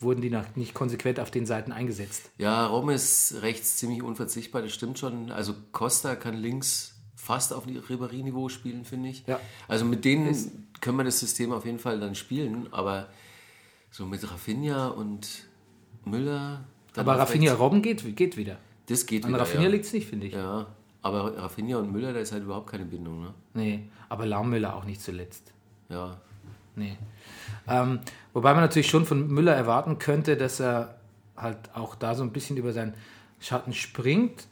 wurden die nicht konsequent auf den Seiten eingesetzt. Ja, Rom ist rechts ziemlich unverzichtbar, das stimmt schon. Also Costa kann links fast auf Ribéry-Niveau spielen, finde ich. Ja. Also mit denen können wir das System auf jeden Fall dann spielen, aber so mit Rafinha und Müller. Aber Rafinha Robben geht, geht wieder. Das geht An wieder, Rafinha ja. liegt es nicht, finde ich. Ja, aber Rafinha und Müller, da ist halt überhaupt keine Bindung, ne? Nee, aber Laummüller auch nicht zuletzt. Ja. Nee. Ähm, wobei man natürlich schon von Müller erwarten könnte, dass er halt auch da so ein bisschen über seinen Schatten springt.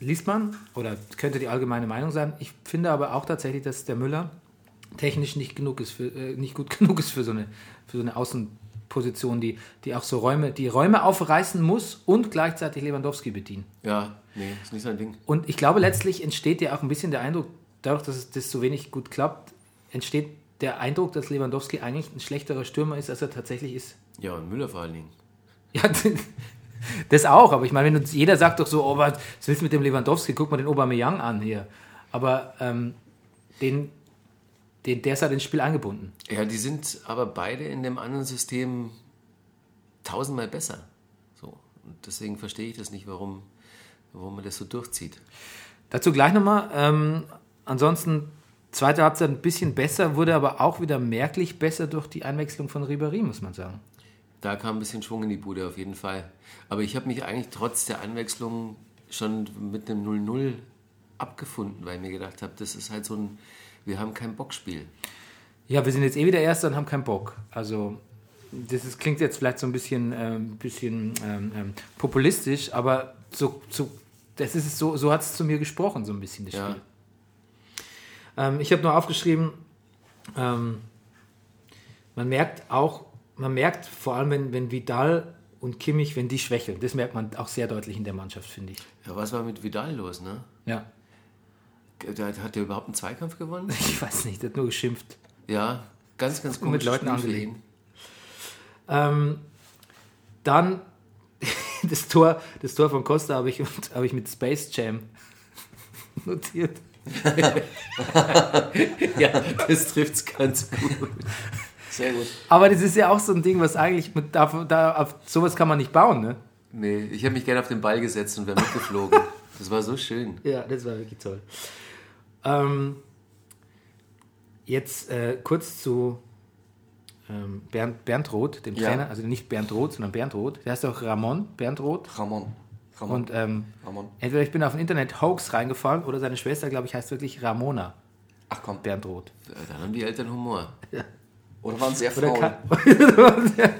Liest man, oder könnte die allgemeine Meinung sein. Ich finde aber auch tatsächlich, dass der Müller technisch nicht genug ist für, äh, nicht gut genug ist für so eine, für so eine Außenposition, die, die auch so Räume, die Räume aufreißen muss und gleichzeitig Lewandowski bedienen. Ja, nee, ist nicht sein Ding. Und ich glaube, letztlich entsteht ja auch ein bisschen der Eindruck, dadurch, dass es das so wenig gut klappt, entsteht der Eindruck, dass Lewandowski eigentlich ein schlechterer Stürmer ist, als er tatsächlich ist. Ja, und Müller vor allen Dingen. Ja, das auch, aber ich meine, wenn uns, jeder sagt doch so, oh, was willst du mit dem Lewandowski? Guck mal den Aubameyang an hier. Aber ähm, den, den, der ist halt ins Spiel eingebunden. Ja, die sind aber beide in dem anderen System tausendmal besser. So. Und deswegen verstehe ich das nicht, warum, warum man das so durchzieht. Dazu gleich nochmal. Ähm, ansonsten, zweite Halbzeit ein bisschen besser, wurde aber auch wieder merklich besser durch die Einwechslung von Ribéry, muss man sagen. Da kam ein bisschen Schwung in die Bude auf jeden Fall. Aber ich habe mich eigentlich trotz der Anwechslung schon mit einem 0-0 abgefunden, weil ich mir gedacht habe, das ist halt so ein, wir haben kein Bockspiel. Ja, wir sind jetzt eh wieder Erster und haben keinen Bock. Also, das ist, klingt jetzt vielleicht so ein bisschen, ähm, bisschen ähm, ähm, populistisch, aber so, so, das ist so, so hat es zu mir gesprochen, so ein bisschen, das Ja. Ähm, ich habe nur aufgeschrieben, ähm, man merkt auch, man merkt vor allem, wenn, wenn Vidal und Kimmich, wenn die schwächeln. Das merkt man auch sehr deutlich in der Mannschaft, finde ich. Ja, was war mit Vidal los, ne? Ja, hat der überhaupt einen Zweikampf gewonnen? ich weiß nicht, der hat nur geschimpft. Ja, ganz, ganz Und mit Leuten ihn. Ähm, dann das Tor, das Tor von Costa habe ich, habe ich mit Space Jam notiert. Ja, das trifft's ganz gut. Sehr gut. Aber das ist ja auch so ein Ding, was eigentlich, mit, da, da, auf sowas kann man nicht bauen, ne? Nee, ich habe mich gerne auf den Ball gesetzt und wäre mitgeflogen. Das war so schön. Ja, das war wirklich toll. Ähm, jetzt äh, kurz zu ähm, Bernd, Bernd Roth, dem Ja. Trainer, also nicht Bernd Roth, sondern Bernd Roth. Der heißt auch Ramon Bernd Roth. Ramon. Ramon. Und ähm, Ramon. entweder ich bin auf ein Internet-Hoax reingefallen oder seine Schwester, glaube ich, heißt wirklich Ramona Ach komm. Bernd Roth. Dann haben die Eltern Humor. Oder waren Oder faul. kann,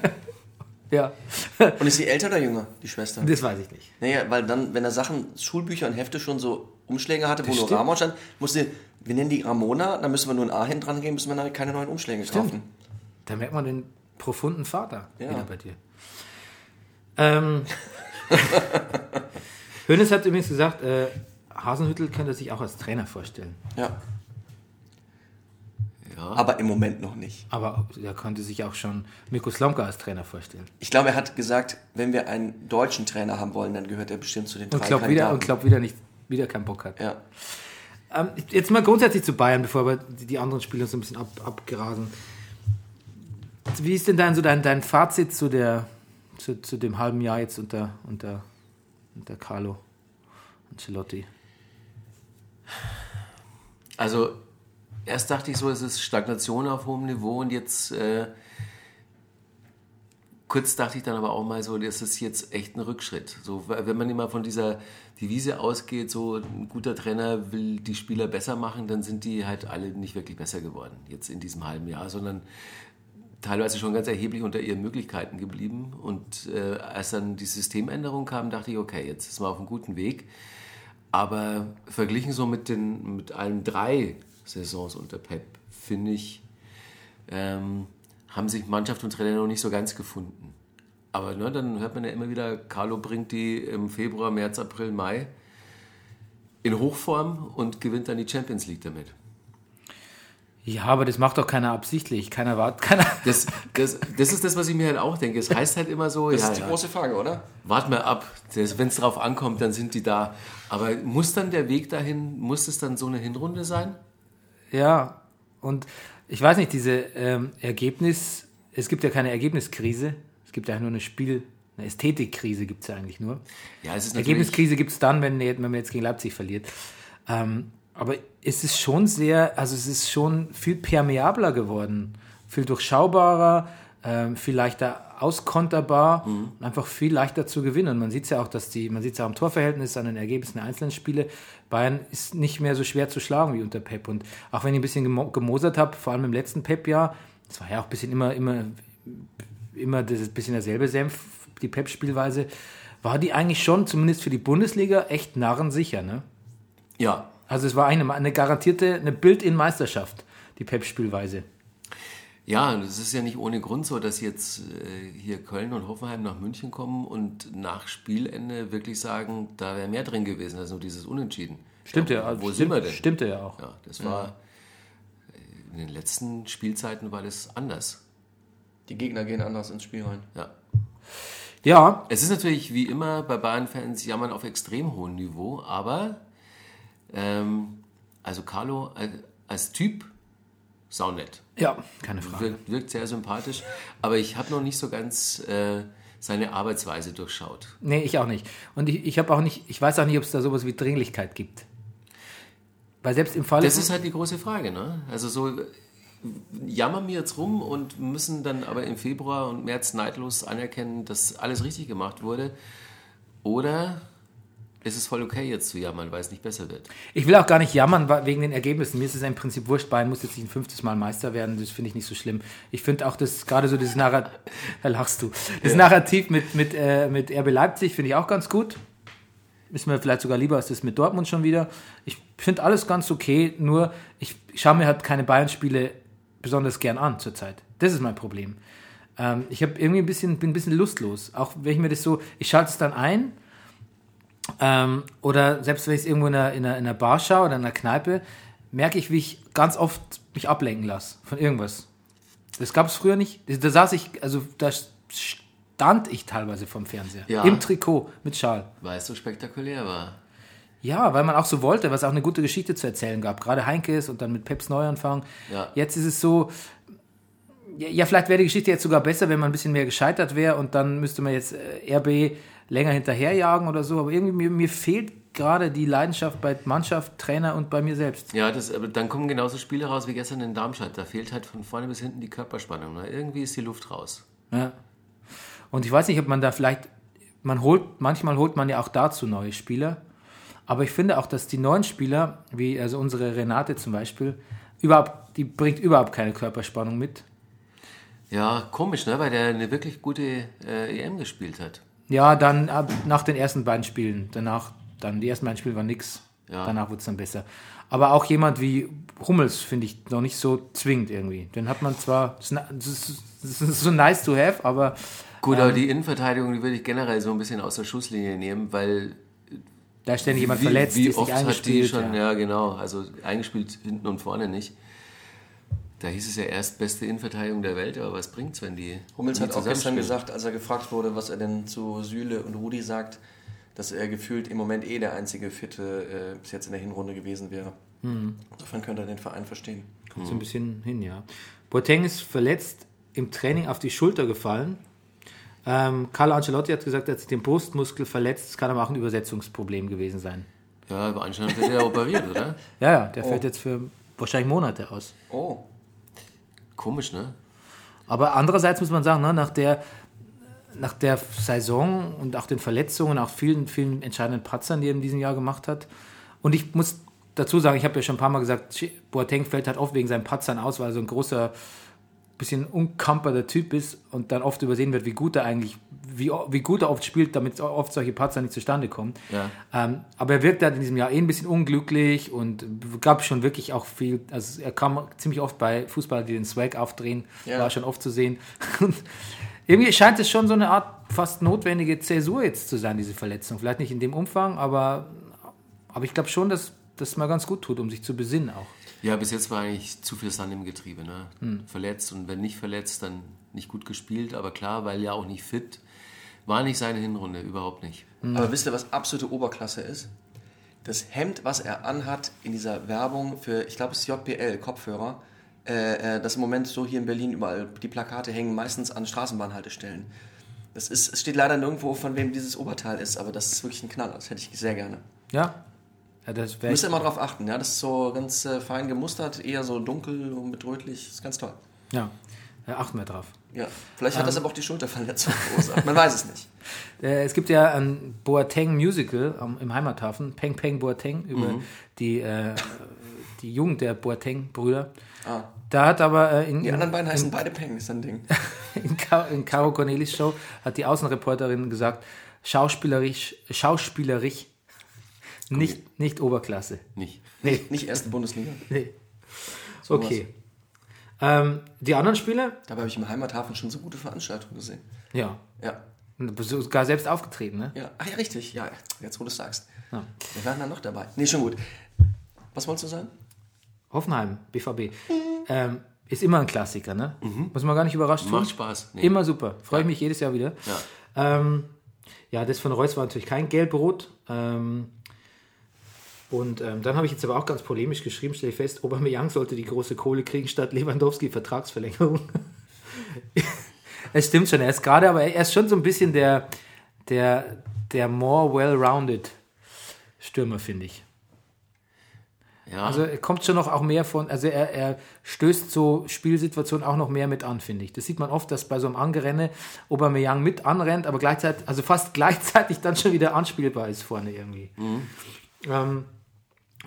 ja, Und ist sie älter oder jünger, die Schwester? das weiß ich nicht. Naja, weil dann, wenn er Sachen, Schulbücher und Hefte schon so Umschläge hatte, wo Das nur stimmt. Ramon stand, musste, wir nennen die Ramona, dann müssen wir nur ein A hin dran geben, müssen wir dann keine neuen Umschläge Stimmt. kaufen. Da merkt man den profunden Vater Ja. wieder bei dir. Ähm, Hönes hat übrigens gesagt, äh, Hasenhüttel könnte sich auch als Trainer vorstellen. Ja. Ja. Aber im Moment noch nicht. Aber er könnte sich auch schon Mirko Slomka als Trainer vorstellen. Ich glaube, er hat gesagt, wenn wir einen deutschen Trainer haben wollen, dann gehört er bestimmt zu den Und drei glaubt wieder, Kandidaten. und glaubt wieder nicht, wieder keinen Bock hat. ja. Ähm, jetzt mal grundsätzlich zu Bayern, bevor wir die, anderen Spieler so ein bisschen ab, abgrasen. Wie ist denn dein, so dein, dein Fazit zu, der, zu, zu dem halben Jahr jetzt unter, unter, unter Carlo Ancelotti? Also, erst dachte ich so, es ist Stagnation auf hohem Niveau und jetzt, äh, kurz dachte ich dann aber auch mal so, das ist jetzt echt ein Rückschritt. So, wenn man immer von dieser Devise ausgeht, so ein guter Trainer will die Spieler besser machen, dann sind die halt alle nicht wirklich besser geworden, jetzt in diesem halben Jahr, sondern teilweise schon ganz erheblich unter ihren Möglichkeiten geblieben. Und äh, als dann die Systemänderung kam, dachte ich, okay, jetzt ist man auf einem guten Weg. Aber verglichen so mit, den, mit allen drei Saisons unter Pep, finde ich, ähm, haben sich Mannschaft und Trainer noch nicht so ganz gefunden. Aber ne, dann hört man ja immer wieder, Carlo bringt die im Februar, März, April, Mai in Hochform und gewinnt dann die Champions League damit. Ja, aber das macht doch keiner absichtlich. Keiner wartet, keiner. Das, das, das ist das, was ich mir halt auch denke. Es heißt halt immer so, Das ja, ist die ja, große Frage, oder? wart mal ab, wenn es drauf ankommt, dann sind die da. Aber muss dann der Weg dahin, muss es dann so eine Hinrunde sein? Ja, und ich weiß nicht, diese ähm, Ergebnis, es gibt ja keine Ergebniskrise, es gibt ja nur eine Spiel, eine Ästhetikkrise gibt es ja eigentlich nur. Ja, es ist natürlich... Ergebniskrise gibt es dann, wenn, wenn man jetzt gegen Leipzig verliert. Ähm, aber es ist schon sehr, also es ist schon viel permeabler geworden, viel durchschaubarer, ähm, viel leichter auskonterbar Mhm. und einfach viel leichter zu gewinnen. Man sieht es ja auch, dass die, man sieht es ja am Torverhältnis, an den Ergebnissen der einzelnen Spiele. Bayern ist nicht mehr so schwer zu schlagen wie unter Pep. Und auch wenn ich ein bisschen gemo gemosert habe, vor allem im letzten Pep-Jahr, es war ja auch ein bisschen immer, immer, immer das ist ein bisschen derselbe Senf, die Pep-Spielweise, war die eigentlich schon, zumindest für die Bundesliga, echt narrensicher, ne? Ja, Also es war eine, eine garantierte, eine Build-in-Meisterschaft, die Pep-Spielweise. Ja, und es ist ja nicht ohne Grund so, dass jetzt äh, hier Köln und Hoffenheim nach München kommen und nach Spielende wirklich sagen, da wäre mehr drin gewesen als nur dieses Unentschieden. Stimmt ja. Wo also sind stimmt, wir denn? Stimmte ja auch. Ja, das war in den letzten Spielzeiten war das anders. Die Gegner gehen anders ins Spiel rein. Ja. Ja, Es ist natürlich wie immer bei Bayern-Fans jammern auf extrem hohem Niveau, aber ähm, also Carlo als, als Typ saunett. ja, keine Frage. Wirkt, wirkt sehr sympathisch, aber ich habe noch nicht so ganz äh, seine Arbeitsweise durchschaut. Nee, ich auch nicht. Und ich, ich habe auch nicht, ich weiß auch nicht, ob es da sowas wie Dringlichkeit gibt. Weil selbst im Fall Das ist halt die große Frage, ne? Also so äh, jammern wir jetzt rum und müssen dann aber im Februar und März neidlos anerkennen, dass alles richtig gemacht wurde. Oder ist es voll okay, jetzt zu jammern, weil es nicht besser wird? Ich will auch gar nicht jammern wegen den Ergebnissen. Mir ist es im Prinzip wurscht. Bayern muss jetzt nicht ein fünftes Mal Meister werden. Das finde ich nicht so schlimm. Ich finde auch das, gerade so das Narrativ, da lachst du, das Narrativ mit, mit, äh, mit RB Leipzig finde ich auch ganz gut. Ist mir vielleicht sogar lieber als das mit Dortmund schon wieder. Ich finde alles ganz okay, nur ich schaue mir halt keine Bayern-Spiele besonders gern an zurzeit. Das ist mein Problem. Ähm, ich habe irgendwie ein bisschen, bin ein bisschen lustlos. Auch wenn ich mir das so, ich schalte es dann ein. Ähm, oder selbst wenn ich es irgendwo in einer, in, einer, in einer Bar schaue oder in einer Kneipe, merke ich, wie ich ganz oft mich ablenken lasse von irgendwas. Das gab es früher nicht. Da saß ich, also da stand ich teilweise vom Fernseher. Ja. Im Trikot mit Schal. Weil es so spektakulär war. Ja, weil man auch so wollte, was auch eine gute Geschichte zu erzählen gab. Gerade Heinkes und dann mit Peps Neuanfang. Ja. Jetzt ist es so, ja, ja, vielleicht wäre die Geschichte jetzt sogar besser, wenn man ein bisschen mehr gescheitert wäre und dann müsste man jetzt äh, RB länger hinterherjagen oder so. Aber irgendwie mir, mir fehlt gerade die Leidenschaft bei Mannschaft, Trainer und bei mir selbst. Ja, das, aber dann kommen genauso Spiele raus wie gestern in Darmstadt. Da fehlt halt von vorne bis hinten die Körperspannung. Ne? Irgendwie ist die Luft raus. Ja. Und ich weiß nicht, ob man da vielleicht, man holt, manchmal holt man ja auch dazu neue Spieler. Aber ich finde auch, dass die neuen Spieler, wie also unsere Renate zum Beispiel, überhaupt, die bringt überhaupt keine Körperspannung mit. Ja, komisch, ne? weil der eine wirklich gute äh, EM gespielt hat. Ja, dann ab, nach den ersten beiden Spielen. Danach, dann die ersten beiden Spiele waren nix. Ja. Danach wurde es dann besser. Aber auch jemand wie Hummels finde ich noch nicht so zwingend irgendwie. Den hat man zwar, das ist, das ist so nice to have, aber Gut, aber die Innenverteidigung, die würde ich generell so ein bisschen aus der Schusslinie nehmen, weil da ist ständig jemand wie, verletzt, wie ist oft nicht hat die eingespielt. schon, ja. ja. genau, also eingespielt hinten und vorne nicht. Da hieß es ja erst beste Innenverteidigung der Welt, aber was bringt's, wenn die Hummels hat auch gestern gesagt, als er gefragt wurde, was er denn zu Süle und Rudi sagt, dass er gefühlt im Moment eh der einzige Fitte äh, bis jetzt in der Hinrunde gewesen wäre. Hm. Insofern könnte er den Verein verstehen. Kommt so ein bisschen hin, ja. Boateng ist verletzt im Training auf die Schulter gefallen. Ähm, Carlo Ancelotti hat gesagt, er hat sich den Brustmuskel verletzt. Das kann aber auch ein Übersetzungsproblem gewesen sein. Ja, aber anscheinend wird er operiert, oder? Ja, ja, der fällt jetzt für wahrscheinlich Monate aus. Oh, Komisch, ne? Aber andererseits muss man sagen, ne, nach, der, nach der Saison und auch den Verletzungen, auch vielen, vielen entscheidenden Patzern, die er in diesem Jahr gemacht hat. Und ich muss dazu sagen, ich habe ja schon ein paar Mal gesagt, Boateng fällt halt oft wegen seinen Patzern aus, weil er so ein großer, bisschen unkamperter Typ ist und dann oft übersehen wird, wie gut er eigentlich, wie, wie gut er oft spielt, damit oft solche Patzer nicht zustande kommen. Ja. Ähm, aber er wirkt halt in diesem Jahr eh ein bisschen unglücklich und gab schon wirklich auch viel, also er kam ziemlich oft bei Fußballern, die den Swag aufdrehen, Ja. war schon oft zu sehen. Und irgendwie scheint es schon so eine Art fast notwendige Zäsur jetzt zu sein, diese Verletzung. Vielleicht nicht in dem Umfang, aber, aber ich glaube schon, dass das mal ganz gut tut, um sich zu besinnen auch. Ja, bis jetzt war eigentlich zu viel Sand im Getriebe. Ne? Hm. Verletzt und wenn nicht verletzt, dann nicht gut gespielt. Aber klar, weil ja auch nicht fit, war nicht seine Hinrunde, überhaupt nicht. Aber wisst ihr, was absolute Oberklasse ist? Das Hemd, was er anhat in dieser Werbung für, ich glaube, es ist JBL, Kopfhörer, äh, äh, das im Moment so hier in Berlin überall, die Plakate hängen meistens an Straßenbahnhaltestellen. Das ist, es steht leider nirgendwo, von wem dieses Oberteil ist, aber das ist wirklich ein Knaller. Das hätte ich sehr gerne. Ja, ja das Müsst ihr mal drauf achten, ja? Das ist so ganz äh, fein gemustert, eher so dunkel und mit rötlich. Ist ganz toll. ja, ja, achten wir drauf. Ja, vielleicht hat das aber auch die Schulterverletzung verursacht. Man weiß es nicht. Äh, Es gibt ja ein Boateng-Musical am- im Heimathafen, Peng Peng Boateng, über Mhm. die, äh, die Jugend der Boateng-Brüder. Ah. Da hat aber äh, in, Die in, anderen beiden heißen beide Peng, ist ein Ding. in, Ka- in Caro Cornelis Show hat die Außenreporterin gesagt, schauspielerisch, schauspielerisch, nicht, nicht Oberklasse. Nicht. Nee, Nicht erste Bundesliga. nee. Okay. Ähm, die anderen Spiele? Dabei habe ich im Heimathafen schon so gute Veranstaltungen gesehen. Ja. Ja. Sogar selbst aufgetreten, ne? Ja, ach ja, richtig. Ja, jetzt wo du es sagst. Ja. Wir waren dann noch dabei. Nee, schon gut. Was wolltest du sagen? Hoffenheim, BVB. Ähm, ist immer ein Klassiker, ne? Muss man gar nicht überrascht tun. Macht Spaß. Nee. Immer super. Freue ich mich jedes Jahr wieder. Ja. Ähm, ja, das von Reus war natürlich kein Gelbrot. Ähm, und ähm, dann habe ich jetzt aber auch ganz polemisch geschrieben, stelle ich fest, Aubameyang sollte die große Kohle kriegen statt Lewandowski Vertragsverlängerung. es stimmt schon, er ist gerade, aber er ist schon so ein bisschen der, der, der more well-rounded Stürmer, finde ich. Ja, Also er kommt schon noch auch mehr von, also er, er stößt so Spielsituationen auch noch mehr mit an, finde ich. Das sieht man oft, dass bei so einem Angerenne Aubameyang mit anrennt, aber gleichzeitig, also fast gleichzeitig dann schon wieder anspielbar ist vorne irgendwie. Ähm,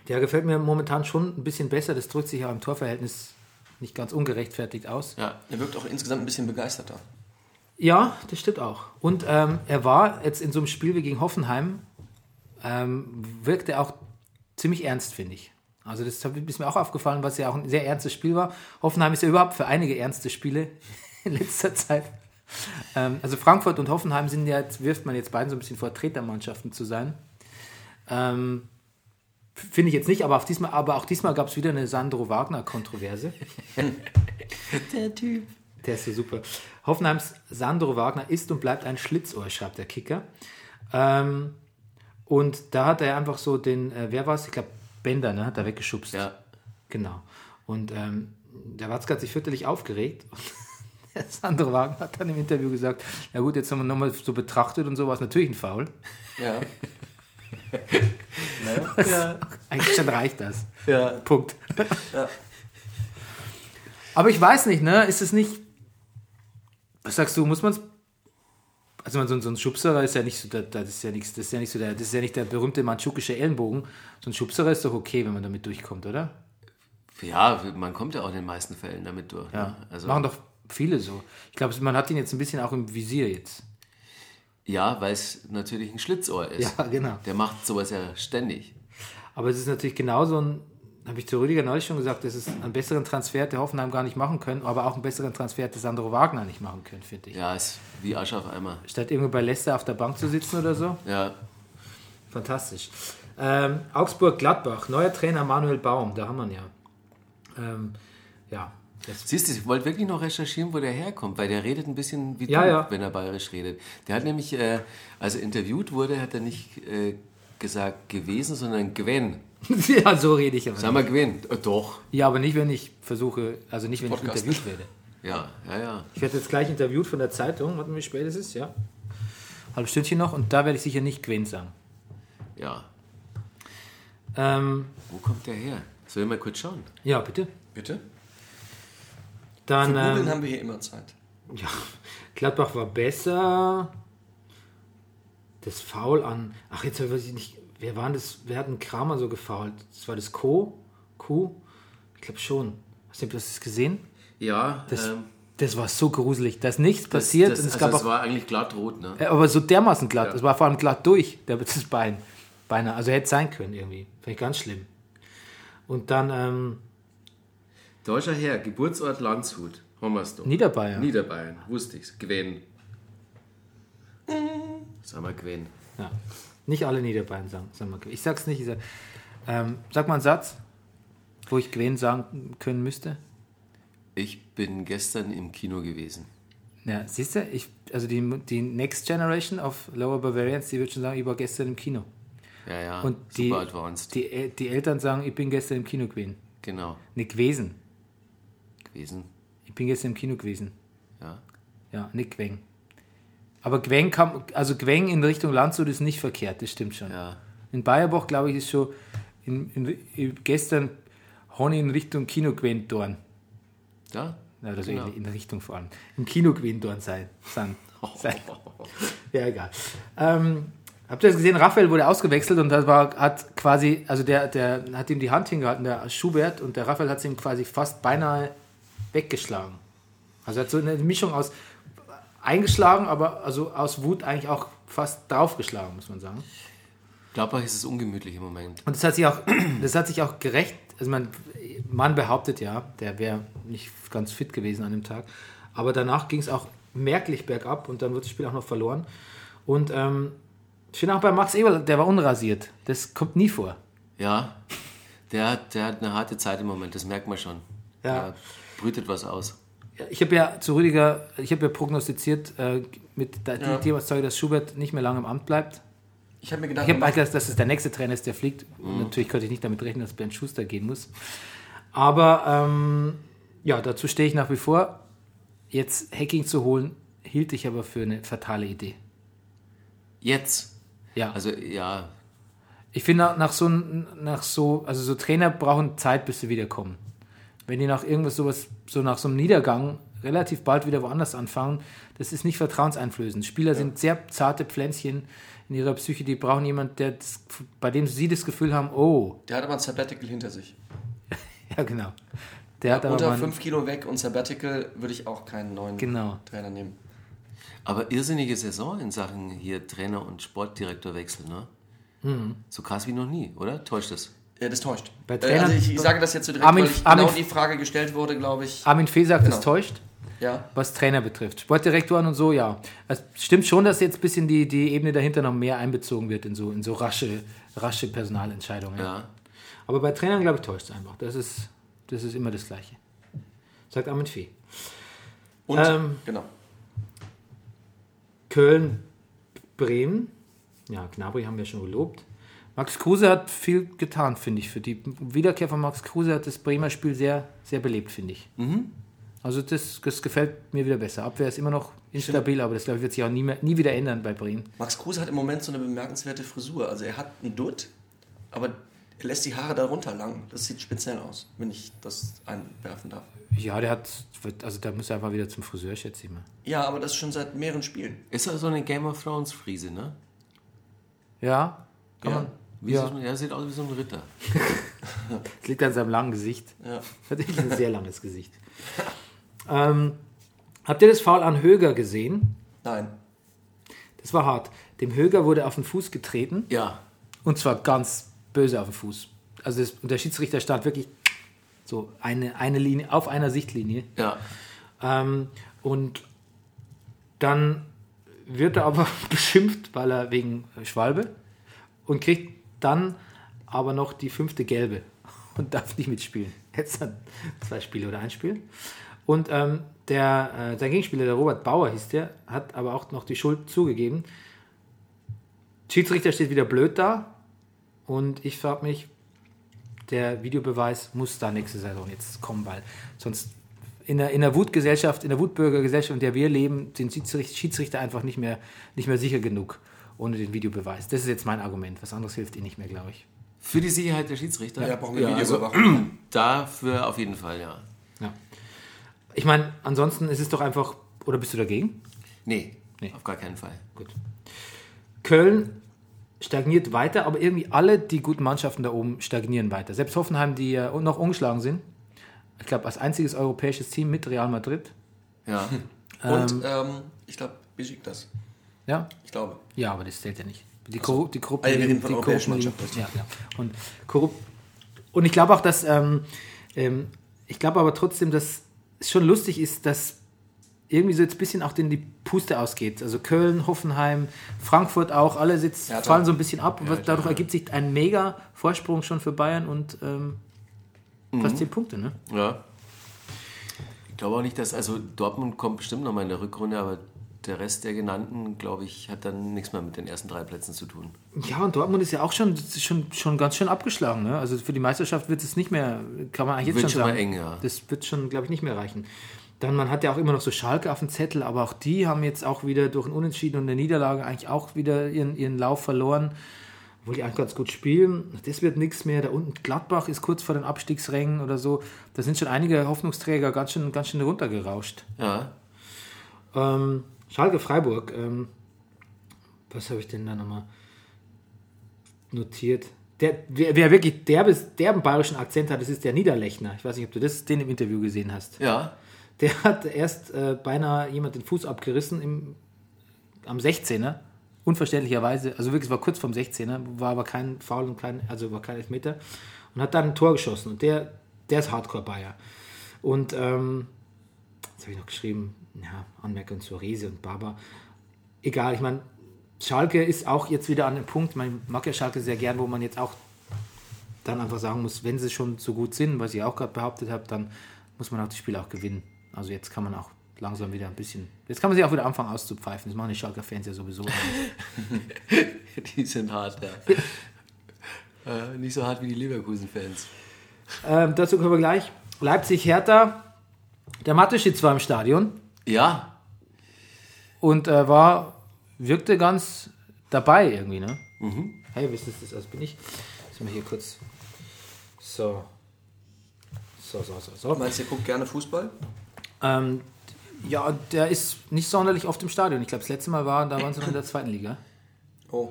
der gefällt mir momentan schon ein bisschen besser. Das drückt sich ja im Torverhältnis nicht ganz ungerechtfertigt aus. ja. Er wirkt auch insgesamt ein bisschen begeisterter. Ja, das stimmt auch. Und ähm, er war jetzt in so einem Spiel wie gegen Hoffenheim, ähm, wirkte auch ziemlich ernst, finde ich. Also das ist mir auch aufgefallen, was ja auch ein sehr ernstes Spiel war. Hoffenheim ist ja überhaupt für einige ernste Spiele in letzter Zeit. Ähm, also Frankfurt und Hoffenheim sind ja, jetzt wirft man jetzt beiden so ein bisschen Vertretermannschaften zu sein. Ähm, Finde ich jetzt nicht, aber, auf diesmal, aber auch diesmal gab es wieder eine Sandro Wagner-Kontroverse. Der Typ. Der ist so super. Hoffenheims Sandro Wagner ist und bleibt ein Schlitzohr, schreibt der Kicker. Ähm, und da hat er einfach so den, äh, wer war es? Ich glaube, Bender, ne? Hat er weggeschubst. Ja. Genau. Und ähm, der Watzke hat sich fürchterlich aufgeregt. der Sandro Wagner hat dann im Interview gesagt, ja gut, jetzt haben wir nochmal so betrachtet und so war es natürlich ein Foul. Ja. Ja. Eigentlich schon reicht das. ja. Punkt. Ja. Aber ich weiß nicht, ne? Ist es nicht. Was sagst du, muss man es. Also man, so, ein- so ein Schubserer ist ja nicht so, das ist ja nichts, das ist ja nicht so der, das ist ja nicht der berühmte manchukische Ellenbogen. So ein Schubserer ist doch okay, wenn man damit durchkommt, oder? Ja, man kommt ja auch in den meisten Fällen damit durch. Ja. Ne? Also, Machen doch viele so. Ich glaube, man hat ihn jetzt ein bisschen auch im Visier jetzt. Ja, weil es natürlich ein Schlitzohr ist. Ja, genau. Der macht sowas ja ständig. Aber es ist natürlich genauso ein, habe ich zu Rüdiger neulich schon gesagt, das ist einen besseren Transfer hätte Hoffenheim gar nicht machen können, aber auch einen besseren Transfer hätte Sandro Wagner nicht machen können, finde ich. Ja, ist wie Arsch auf Eimer. Statt irgendwo bei Leicester auf der Bank zu sitzen oder so. Ja, Fantastisch. Ähm, Augsburg-Gladbach, neuer Trainer Manuel Baum, da haben wir ihn ja. Ähm, ja, das, Siehst du, ich wollte wirklich noch recherchieren, wo der herkommt, weil der redet ein bisschen wie Ja, du, ja. wenn er bayerisch redet. Der hat nämlich, äh, als er interviewt wurde, hat er nicht äh, gesagt gewesen, sondern Gwen. ja, so rede ich aber. Sag mal Gwen. Äh, doch. Ja, aber nicht, wenn ich versuche, also nicht, wenn Podcast. ich interviewt werde. Ja, ja, ja. Ich werde jetzt gleich interviewt von der Zeitung, warte mal, wie spät es ist, ja. Halb Stündchen noch und da werde ich sicher nicht Gwen sagen. Ja. Ähm, Wo kommt der her? Soll ich mal kurz schauen? ja, bitte. Bitte? Für Dann, Googeln ähm, haben wir hier immer Zeit. ja, Gladbach war besser. Das Foul an, ach jetzt weiß ich nicht, wer war denn das, wer hat einen Kramer so gefault? Das war das Co? Q? Ich glaube schon. Hast du das gesehen? Ja, Das, ähm, das war so gruselig. Da ist nichts das, passiert. das, und es also gab es auch, war eigentlich glatt rot, ne? aber so dermaßen glatt. Ja. Es war vor allem glatt durch, der, das Bein. Beinahe. Also hätte sein können irgendwie. Finde ich ganz schlimm. Und dann ähm, Deutscher Herr, Geburtsort Landshut. Haben wir's doch. Niederbayern. Niederbayern, wusste ich's. Gwen. Sag mal Gwen. ja. Nicht alle Niederbayern sagen. sagen wir, ich sag's nicht. Ich sag, ähm, sag mal einen Satz, wo ich Gwen sagen können müsste. Ich bin gestern im Kino gewesen. Ja, siehst du, ich, also die, die Next Generation of Lower Bavarians, die wird schon sagen, ich war gestern im Kino. Ja, ja, Und die, die, die Eltern sagen, ich bin gestern im Kino gewesen. genau, Nicht gewesen. Gewesen. Ich bin gestern im Kino gewesen. Ja. Ja, nicht Gweng. Aber Gweng kam, also Gweng in Richtung Landshut ist nicht verkehrt, das stimmt schon. Ja. In Bayerbach, glaube ich, ist schon in, in, in, gestern Honey in Richtung Kino gewesen dorn. Da? Ja, das Genau. in Richtung vor allem. Im Kino gewesen dorn sein. sein, sein. Ja, egal. Ähm, habt ihr das gesehen? Raphael wurde ausgewechselt und das war, hat quasi, also der, der hat ihm die Hand hingehalten, der Schubert, und der Raphael hat ihn quasi fast beinahe weggeschlagen. Also er hat so eine Mischung aus eingeschlagen, aber also aus Wut eigentlich auch fast draufgeschlagen, muss man sagen. Gladbach ist es ungemütlich im Moment. Und das hat sich auch, das hat sich auch gerecht. Also man, man behauptet ja, der wäre nicht ganz fit gewesen an dem Tag. Aber danach ging es auch merklich bergab und dann wird das Spiel auch noch verloren. Und ähm, ich finde auch bei Max Eberl, der war unrasiert. Das kommt nie vor. Ja, der, hat- der hat eine harte Zeit im Moment, das merkt man schon. Ja. Der brütet was aus. Ich habe ja zu Rüdiger, ich habe ja prognostiziert äh, mit der, Ja. Themaszeuge, dass Schubert nicht mehr lange im Amt bleibt. Ich habe mir gedacht, Ich habe gedacht, dass es der nächste Trainer ist, der fliegt. Und natürlich konnte ich nicht damit rechnen, dass Bernd Schuster gehen muss. Aber ähm, ja, dazu stehe ich nach wie vor. Jetzt Hacking zu holen, hielt ich aber für eine fatale Idee. Jetzt. Ja, Also ja, ich finde nach, nach so nach so also so Trainer brauchen Zeit, bis sie wiederkommen. Wenn die nach irgendwas sowas so nach so einem Niedergang relativ bald wieder woanders anfangen, das ist nicht vertrauenseinflößend. Spieler sind sehr zarte Pflänzchen in ihrer Psyche, die brauchen jemanden, der das, bei dem sie das Gefühl haben, oh, der hat aber ein Sabbatical hinter sich. Ja, genau. Der hat aber Unter mal 5 Kilo weg und Sabbatical würde ich auch keinen neuen Genau. Trainer nehmen. aber irrsinnige Saison in Sachen hier Trainer und Sportdirektorwechsel, ne? Mhm. So krass wie noch nie, oder? Täuscht es? Ja, das täuscht. Bei Äh, Trainern- also ich, ich sage das jetzt so direkt, Armin- weil ich Armin- genau die Frage gestellt wurde, glaube ich. Armin Fee sagt, Genau. es täuscht. Ja. was Trainer betrifft. Sportdirektoren und so, ja. Es stimmt schon, dass jetzt ein bisschen die, die Ebene dahinter noch mehr einbezogen wird in so, in so rasche, rasche Personalentscheidungen. Ja. Aber bei Trainern, glaube ich, täuscht es einfach. Das ist, das ist immer das Gleiche. Sagt Armin Fee. Und, Ähm, genau. Köln, Bremen. Ja, Gnabry haben wir schon gelobt. Max Kruse hat viel getan, finde ich. Für die Wiederkehr von Max Kruse hat das Bremer Spiel sehr, sehr belebt, finde ich. Also das, das gefällt mir wieder besser. Abwehr ist immer noch instabil, aber das glaube ich wird sich auch nie, mehr, nie wieder ändern bei Bremen. Max Kruse hat im Moment so eine bemerkenswerte Frisur. Also er hat einen Dutt, aber er lässt die Haare darunter lang. Das sieht speziell aus, wenn ich das einwerfen darf. Ja, der hat, also da muss er einfach wieder zum Friseur, schätze ich mal. Ja, aber das schon seit mehreren Spielen. Ist ja so eine Game of Thrones Friese, ne? Ja, kann Ja. man. Wie Ja. so, er sieht aus wie so ein Ritter. Das liegt an seinem langen Gesicht. Ja. Tatsächlich ein sehr langes Gesicht. Ähm, habt ihr das Foul an Höger gesehen? Nein. Das war hart. Dem Höger wurde auf den Fuß getreten Ja. und zwar ganz böse auf den Fuß. Also das, und der Schiedsrichter stand wirklich so eine, eine Linie auf einer Sichtlinie. Ja. Ähm, und dann wird er aber beschimpft, weil er wegen Schwalbe und kriegt dann aber noch die fünfte gelbe und darf nicht mitspielen. Jetzt dann zwei Spiele oder ein Spiel. Und ähm, der, äh, sein Gegenspieler, der Robert Bauer hieß der, hat aber auch noch die Schuld zugegeben. Schiedsrichter steht wieder blöd da und ich frage mich, der Videobeweis muss da nächste Saison jetzt kommen, weil sonst in der, in der Wutgesellschaft, in der Wutbürgergesellschaft, in der wir leben, sind Schiedsrichter, einfach nicht mehr, nicht mehr sicher genug ohne den Videobeweis. Das ist jetzt mein Argument. Was anderes hilft ihnen nicht mehr, glaube ich. Für die Sicherheit der Schiedsrichter? Ja, brauchen wir also, Videoüberwachung. dafür auf jeden Fall, ja. Ja. Ich meine, ansonsten ist es doch einfach. Oder bist du dagegen? Nee, Nee. auf gar keinen Fall. Gut. Köln stagniert weiter, aber irgendwie alle die guten Mannschaften da oben stagnieren weiter. Selbst Hoffenheim, die ja noch ungeschlagen sind. Ich glaube, als einziges europäisches Team mit Real Madrid. Ja. Und ähm, ich glaube, das. Ja, Ich glaube. Ja, aber das zählt ja nicht. Die, Korru die Korrupten ja, wir reden von die europäischen Mannschaften, Ja, ja. Und, korrupt. und ich glaube auch, dass ähm, ähm, ich glaube aber trotzdem, dass es schon lustig ist, dass irgendwie so jetzt ein bisschen auch denen die Puste ausgeht. Also Köln, Hoffenheim, Frankfurt auch, alle jetzt Ja, fallen so ein bisschen ab. und dadurch ergibt sich ein mega Vorsprung schon für Bayern und ähm, fast 10 Punkte, ne? ja. Ich glaube auch nicht, dass, also Dortmund kommt bestimmt nochmal in der Rückrunde, aber der Rest der genannten, glaube ich, hat dann nichts mehr mit den ersten drei Plätzen zu tun. Ja, und Dortmund ist ja auch schon, schon, schon ganz schön abgeschlagen. Ne? Also für die Meisterschaft wird es nicht mehr, kann man eigentlich jetzt Wird schon sagen. mal eng, ja. Das wird schon, glaube ich, nicht mehr reichen. Dann, man hat ja auch immer noch so Schalke auf dem Zettel, aber auch die haben jetzt auch wieder durch ein Unentschieden und eine Niederlage eigentlich auch wieder ihren, ihren Lauf verloren. Obwohl die eigentlich ganz gut spielen. Das wird nichts mehr. Da unten Gladbach ist kurz vor den Abstiegsrängen oder so. Da sind schon einige Hoffnungsträger ganz schön, ganz schön runtergerauscht. Ja. Ähm, Schalke Freiburg. Ähm, was habe ich denn da nochmal notiert? Der, wer, wer wirklich derbes, derben bayerischen Akzent hat, das ist der Niederlechner. Ich weiß nicht, ob du das, den im Interview gesehen hast. Ja. Der hat erst äh, beinahe jemand den Fuß abgerissen im, am 16er. Unverständlicherweise, also wirklich, es war kurz vom 16er, war aber kein Foul und kein, also war kein Elfmeter. Und hat dann ein Tor geschossen. Und der, der ist Hardcore-Bayer. Und ähm, was habe ich noch geschrieben? Ja, Anmerkungen zur Riese und Baba. Egal, ich meine, Schalke ist auch jetzt wieder an dem Punkt, man mag ja Schalke sehr gern, wo man jetzt auch dann einfach sagen muss, wenn sie schon so gut sind, was ich auch gerade behauptet habe, dann muss man auch das Spiel auch gewinnen. Also jetzt kann man auch langsam wieder ein bisschen, jetzt kann man sich auch wieder anfangen auszupfeifen. Das machen die Schalker-Fans ja sowieso. nicht. Die sind hart, ja. äh, nicht so hart wie die Leverkusen-Fans. ähm, dazu kommen wir gleich. Leipzig-Hertha, der Mateschitz war im Stadion Ja, und äh, war, wirkte ganz dabei irgendwie, ne? Hey, was ist das? Also bin ich. Jetzt mal hier kurz. So. So, so, so, so. Meinst du, ihr guckt gerne Fußball? Ähm, ja, der ist nicht sonderlich oft im Stadion. Ich glaube, das letzte Mal war, da waren sie noch in der zweiten Liga. Oh.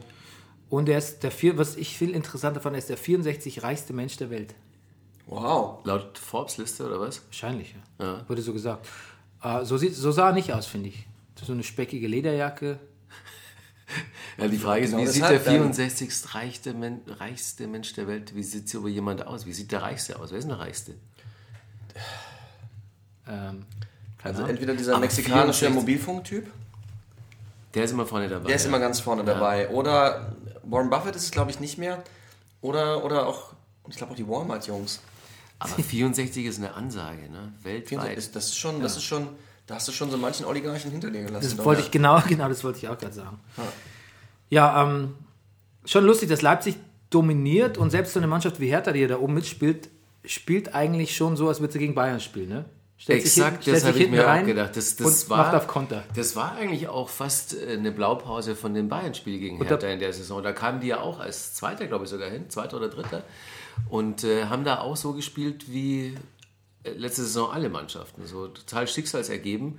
Und er ist der vier, was ich viel interessanter fand, er ist der 64 reichste Mensch der Welt. Wow. laut Forbes-Liste oder was? Wahrscheinlich, ja. Ja. Wurde so gesagt. Äh, so, sieht, so sah er nicht aus, finde ich. So eine speckige Lederjacke. Ja, die Frage ist, Genau wie sieht der deshalb dann- 64. Reichste, Men reichste Mensch der Welt, wie sieht so jemand aus? Wie sieht der Reichste aus? Wer ist denn der Reichste? Ähm, Also Ahnung. entweder dieser Aber mexikanische 64. Mobilfunktyp, Der ist immer vorne dabei. der ist ja. immer ganz vorne Ja. dabei. Oder Warren Buffett ist es, glaube ich, nicht mehr. Oder, oder auch, ich glaube auch die Walmart-Jungs. Aber 64 ist eine Ansage, ne? Weltweit. Ist- Das ist schon, das ist schon, da hast du schon so manchen Oligarchen hinter dir gelassen. Das doch, wollte ja. ich genau, genau, das wollte ich auch gerade sagen. Ja, ähm, schon lustig, dass Leipzig dominiert und selbst so eine Mannschaft wie Hertha, die ja da oben mitspielt, spielt eigentlich schon so, als würde sie gegen Bayern spielen, ne? Stellt sich Exakt, hin- stellt das habe ich mir auch gedacht. Das, das und war, macht auf Konter. Das war eigentlich auch fast äh, eine Blaupause von dem Bayern-Spiel gegen Hertha da- in der Saison. Da kamen die ja auch als Zweiter, glaube ich, sogar hin, Zweiter oder Dritter. Und äh, haben da auch so gespielt wie äh, letzte Saison alle Mannschaften. So total schicksalsergeben.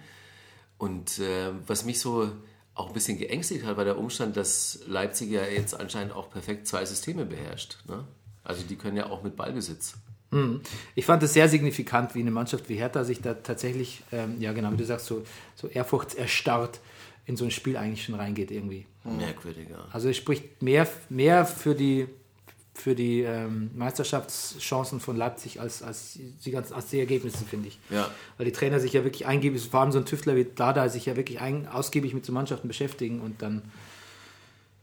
Und äh, was mich so auch ein bisschen geängstigt hat, war der Umstand, dass Leipzig ja jetzt anscheinend auch perfekt zwei Systeme beherrscht. Ne? Also die können ja auch mit Ballbesitz. Ich fand es sehr signifikant, wie eine Mannschaft wie Hertha sich da tatsächlich, ähm, ja genau, wie du sagst, so, so ehrfurchtserstarrt in so ein Spiel eigentlich schon reingeht irgendwie. Merkwürdiger. Also es spricht mehr, mehr für die, für die ähm, Meisterschaftschancen von Leipzig als, als, die ganzen, als die Ergebnisse, finde ich. Ja. Weil die Trainer sich ja wirklich eingeben, vor allem so ein Tüftler wie Dada, sich ja wirklich ein, ausgiebig mit so Mannschaften beschäftigen und dann,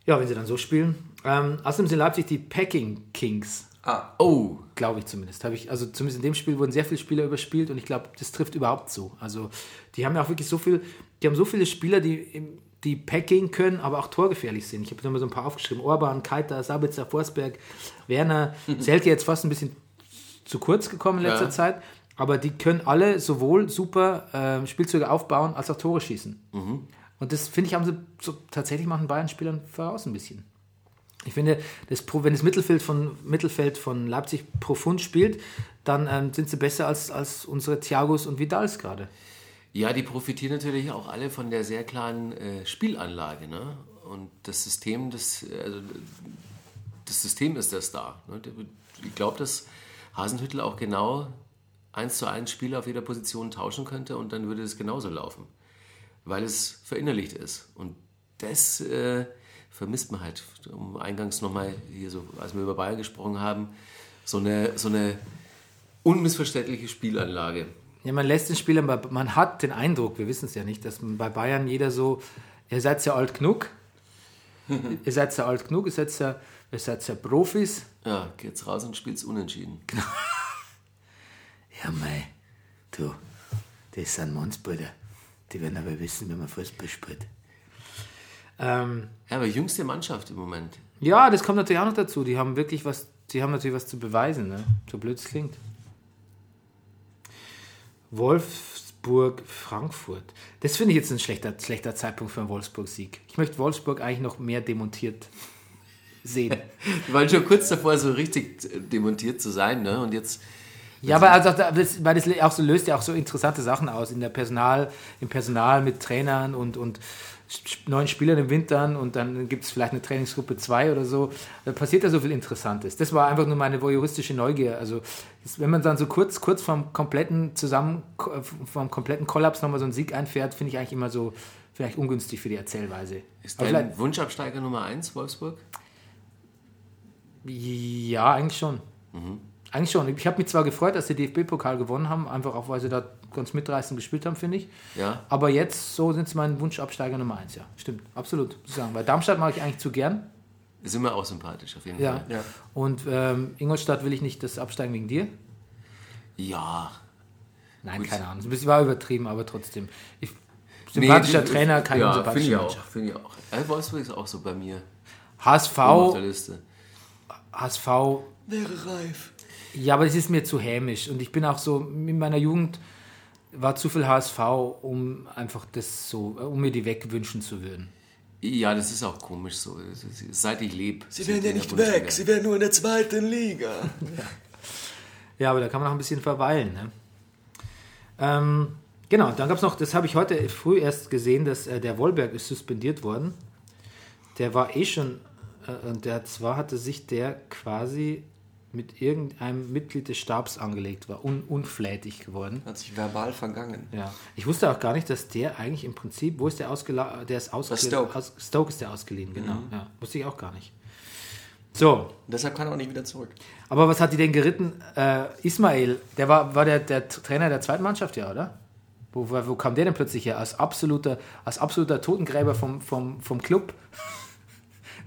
ja, wenn sie dann so spielen. Ähm, außerdem sind Leipzig die Packing Kings, Ah, Oh, glaube ich zumindest. Habe ich, also zumindest in dem Spiel wurden sehr viele Spieler überspielt und ich glaube, das trifft überhaupt so. Also die haben ja auch wirklich so viel, die haben so viele Spieler, die, im- die Packing können, aber auch torgefährlich sind. Ich habe mal so ein paar aufgeschrieben. Orban, Keiter, Sabitzer, Forsberg, Werner, Selke jetzt fast ein bisschen zu kurz gekommen in letzter Ja. Zeit. Aber die können alle sowohl super ähm, Spielzüge aufbauen, als auch Tore schießen. Und das, finde ich, haben sie so, tatsächlich machen Bayern-Spielern voraus ein bisschen. Ich finde, das, wenn das Mittelfeld von, Mittelfeld von Leipzig profund spielt, dann ähm, sind sie besser als, als unsere Thiagos und Vidals gerade. Ja, die profitieren natürlich auch alle von der sehr klaren äh, Spielanlage. Ne? Und das System, das, also, das System ist das da. Ne? Ich glaube, dass Hasenhüttel auch genau eins zu eins Spieler auf jeder Position tauschen könnte und dann würde es genauso laufen. Weil es verinnerlicht ist. Und das äh, vermisst man halt, um eingangs nochmal hier so, als wir über Bayern gesprochen haben, so eine, so eine unmissverständliche Spielanlage. Ja, man lässt den Spielern, bei- man hat den Eindruck, wir wissen es ja nicht, dass bei Bayern jeder so, ihr seid ja alt genug, ihr seid ja alt genug, ihr seid ja, ihr seid ja Profis. Ja, geht's raus und spielt's unentschieden. Ja, mei, du, das sind Mannsbrüder, die werden aber wissen, wie man Fußball spielt. Ähm, Ja, aber jüngste Mannschaft im Moment. Ja, das kommt natürlich auch noch dazu. Die haben wirklich was, die haben natürlich was zu beweisen, ne? so blöd es klingt. Wolfsburg, Frankfurt. Das finde ich jetzt ein schlechter, schlechter Zeitpunkt für einen Wolfsburg-Sieg. Ich möchte Wolfsburg eigentlich noch mehr demontiert sehen. Wir waren schon kurz davor, so richtig demontiert zu sein, ne? Und jetzt. ja, aber also, das, weil das auch so löst ja auch so interessante Sachen aus in der Personal, im Personal mit Trainern und, und neuen Spielern im Winter und dann gibt es vielleicht eine Trainingsgruppe 2 oder so. Da passiert ja so viel Interessantes. Das war einfach nur meine voyeuristische Neugier. Also wenn man dann so kurz, kurz vom kompletten Zusammen, vom kompletten Kollaps nochmal so einen Sieg einfährt, finde ich eigentlich immer so vielleicht ungünstig für die Erzählweise. Ist dein Wunschabsteiger Nummer 1 Wolfsburg? Ja, eigentlich schon. Eigentlich schon. Ich habe mich zwar gefreut, dass sie DFB-Pokal gewonnen haben, einfach auch, weil sie da ganz mitreißend gespielt haben, finde ich. Ja. Aber jetzt, so sind sie mein Wunschabsteiger Nummer eins, ja. Stimmt, absolut, muss ich sagen. Weil Darmstadt mag ich eigentlich zu gern. Ist immer auch sympathisch, auf jeden Ja. Fall. Ja. Und ähm, Ingolstadt will ich nicht das absteigen wegen dir. Ja. Nein, Gut. keine Ahnung. Das ist ein bisschen- war übertrieben, aber trotzdem. Ich, sympathischer Nee, Trainer, keine ja, unsympathische finde ich auch. Mannschaft. Finde ich auch. Ja, Wolfsburg ist auch so bei mir. HSV, auf der Liste. HSV, Wäre reif. ja, aber es ist mir zu hämisch. Und ich bin auch so, in meiner Jugend war zu viel HSV, um einfach das so, um mir die wegwünschen zu würden. Ja, das ist auch komisch so. Seit ich lebe. Sie wären ja nicht weg, sie wären nur in der zweiten Liga. Ja, aber da kann man noch ein bisschen verweilen. Ne? Ähm, genau, dann gab es noch, das habe ich heute früh erst gesehen, dass äh, der Wollberg ist suspendiert worden. Der war eh schon, äh, und der zwar hatte sich der quasi mit irgendeinem Mitglied des Stabs angelegt, war un, unflätig geworden. Hat sich verbal vergangen. Ja. Ich wusste auch gar nicht, dass der eigentlich im Prinzip, wo ist der ausgeladen? Der ist ausgeliehen. Stoke. Aus, Stoke ist der ausgeliehen, genau. Ja, wusste ich auch gar nicht. So, deshalb kann er auch nicht wieder zurück. aber was hat die denn geritten? Äh, Ismail, der war, war der, der Trainer der zweiten Mannschaft, ja, oder? Wo, wo, wo kam der denn plötzlich her? Als absoluter, als absoluter Totengräber vom, vom, vom Club.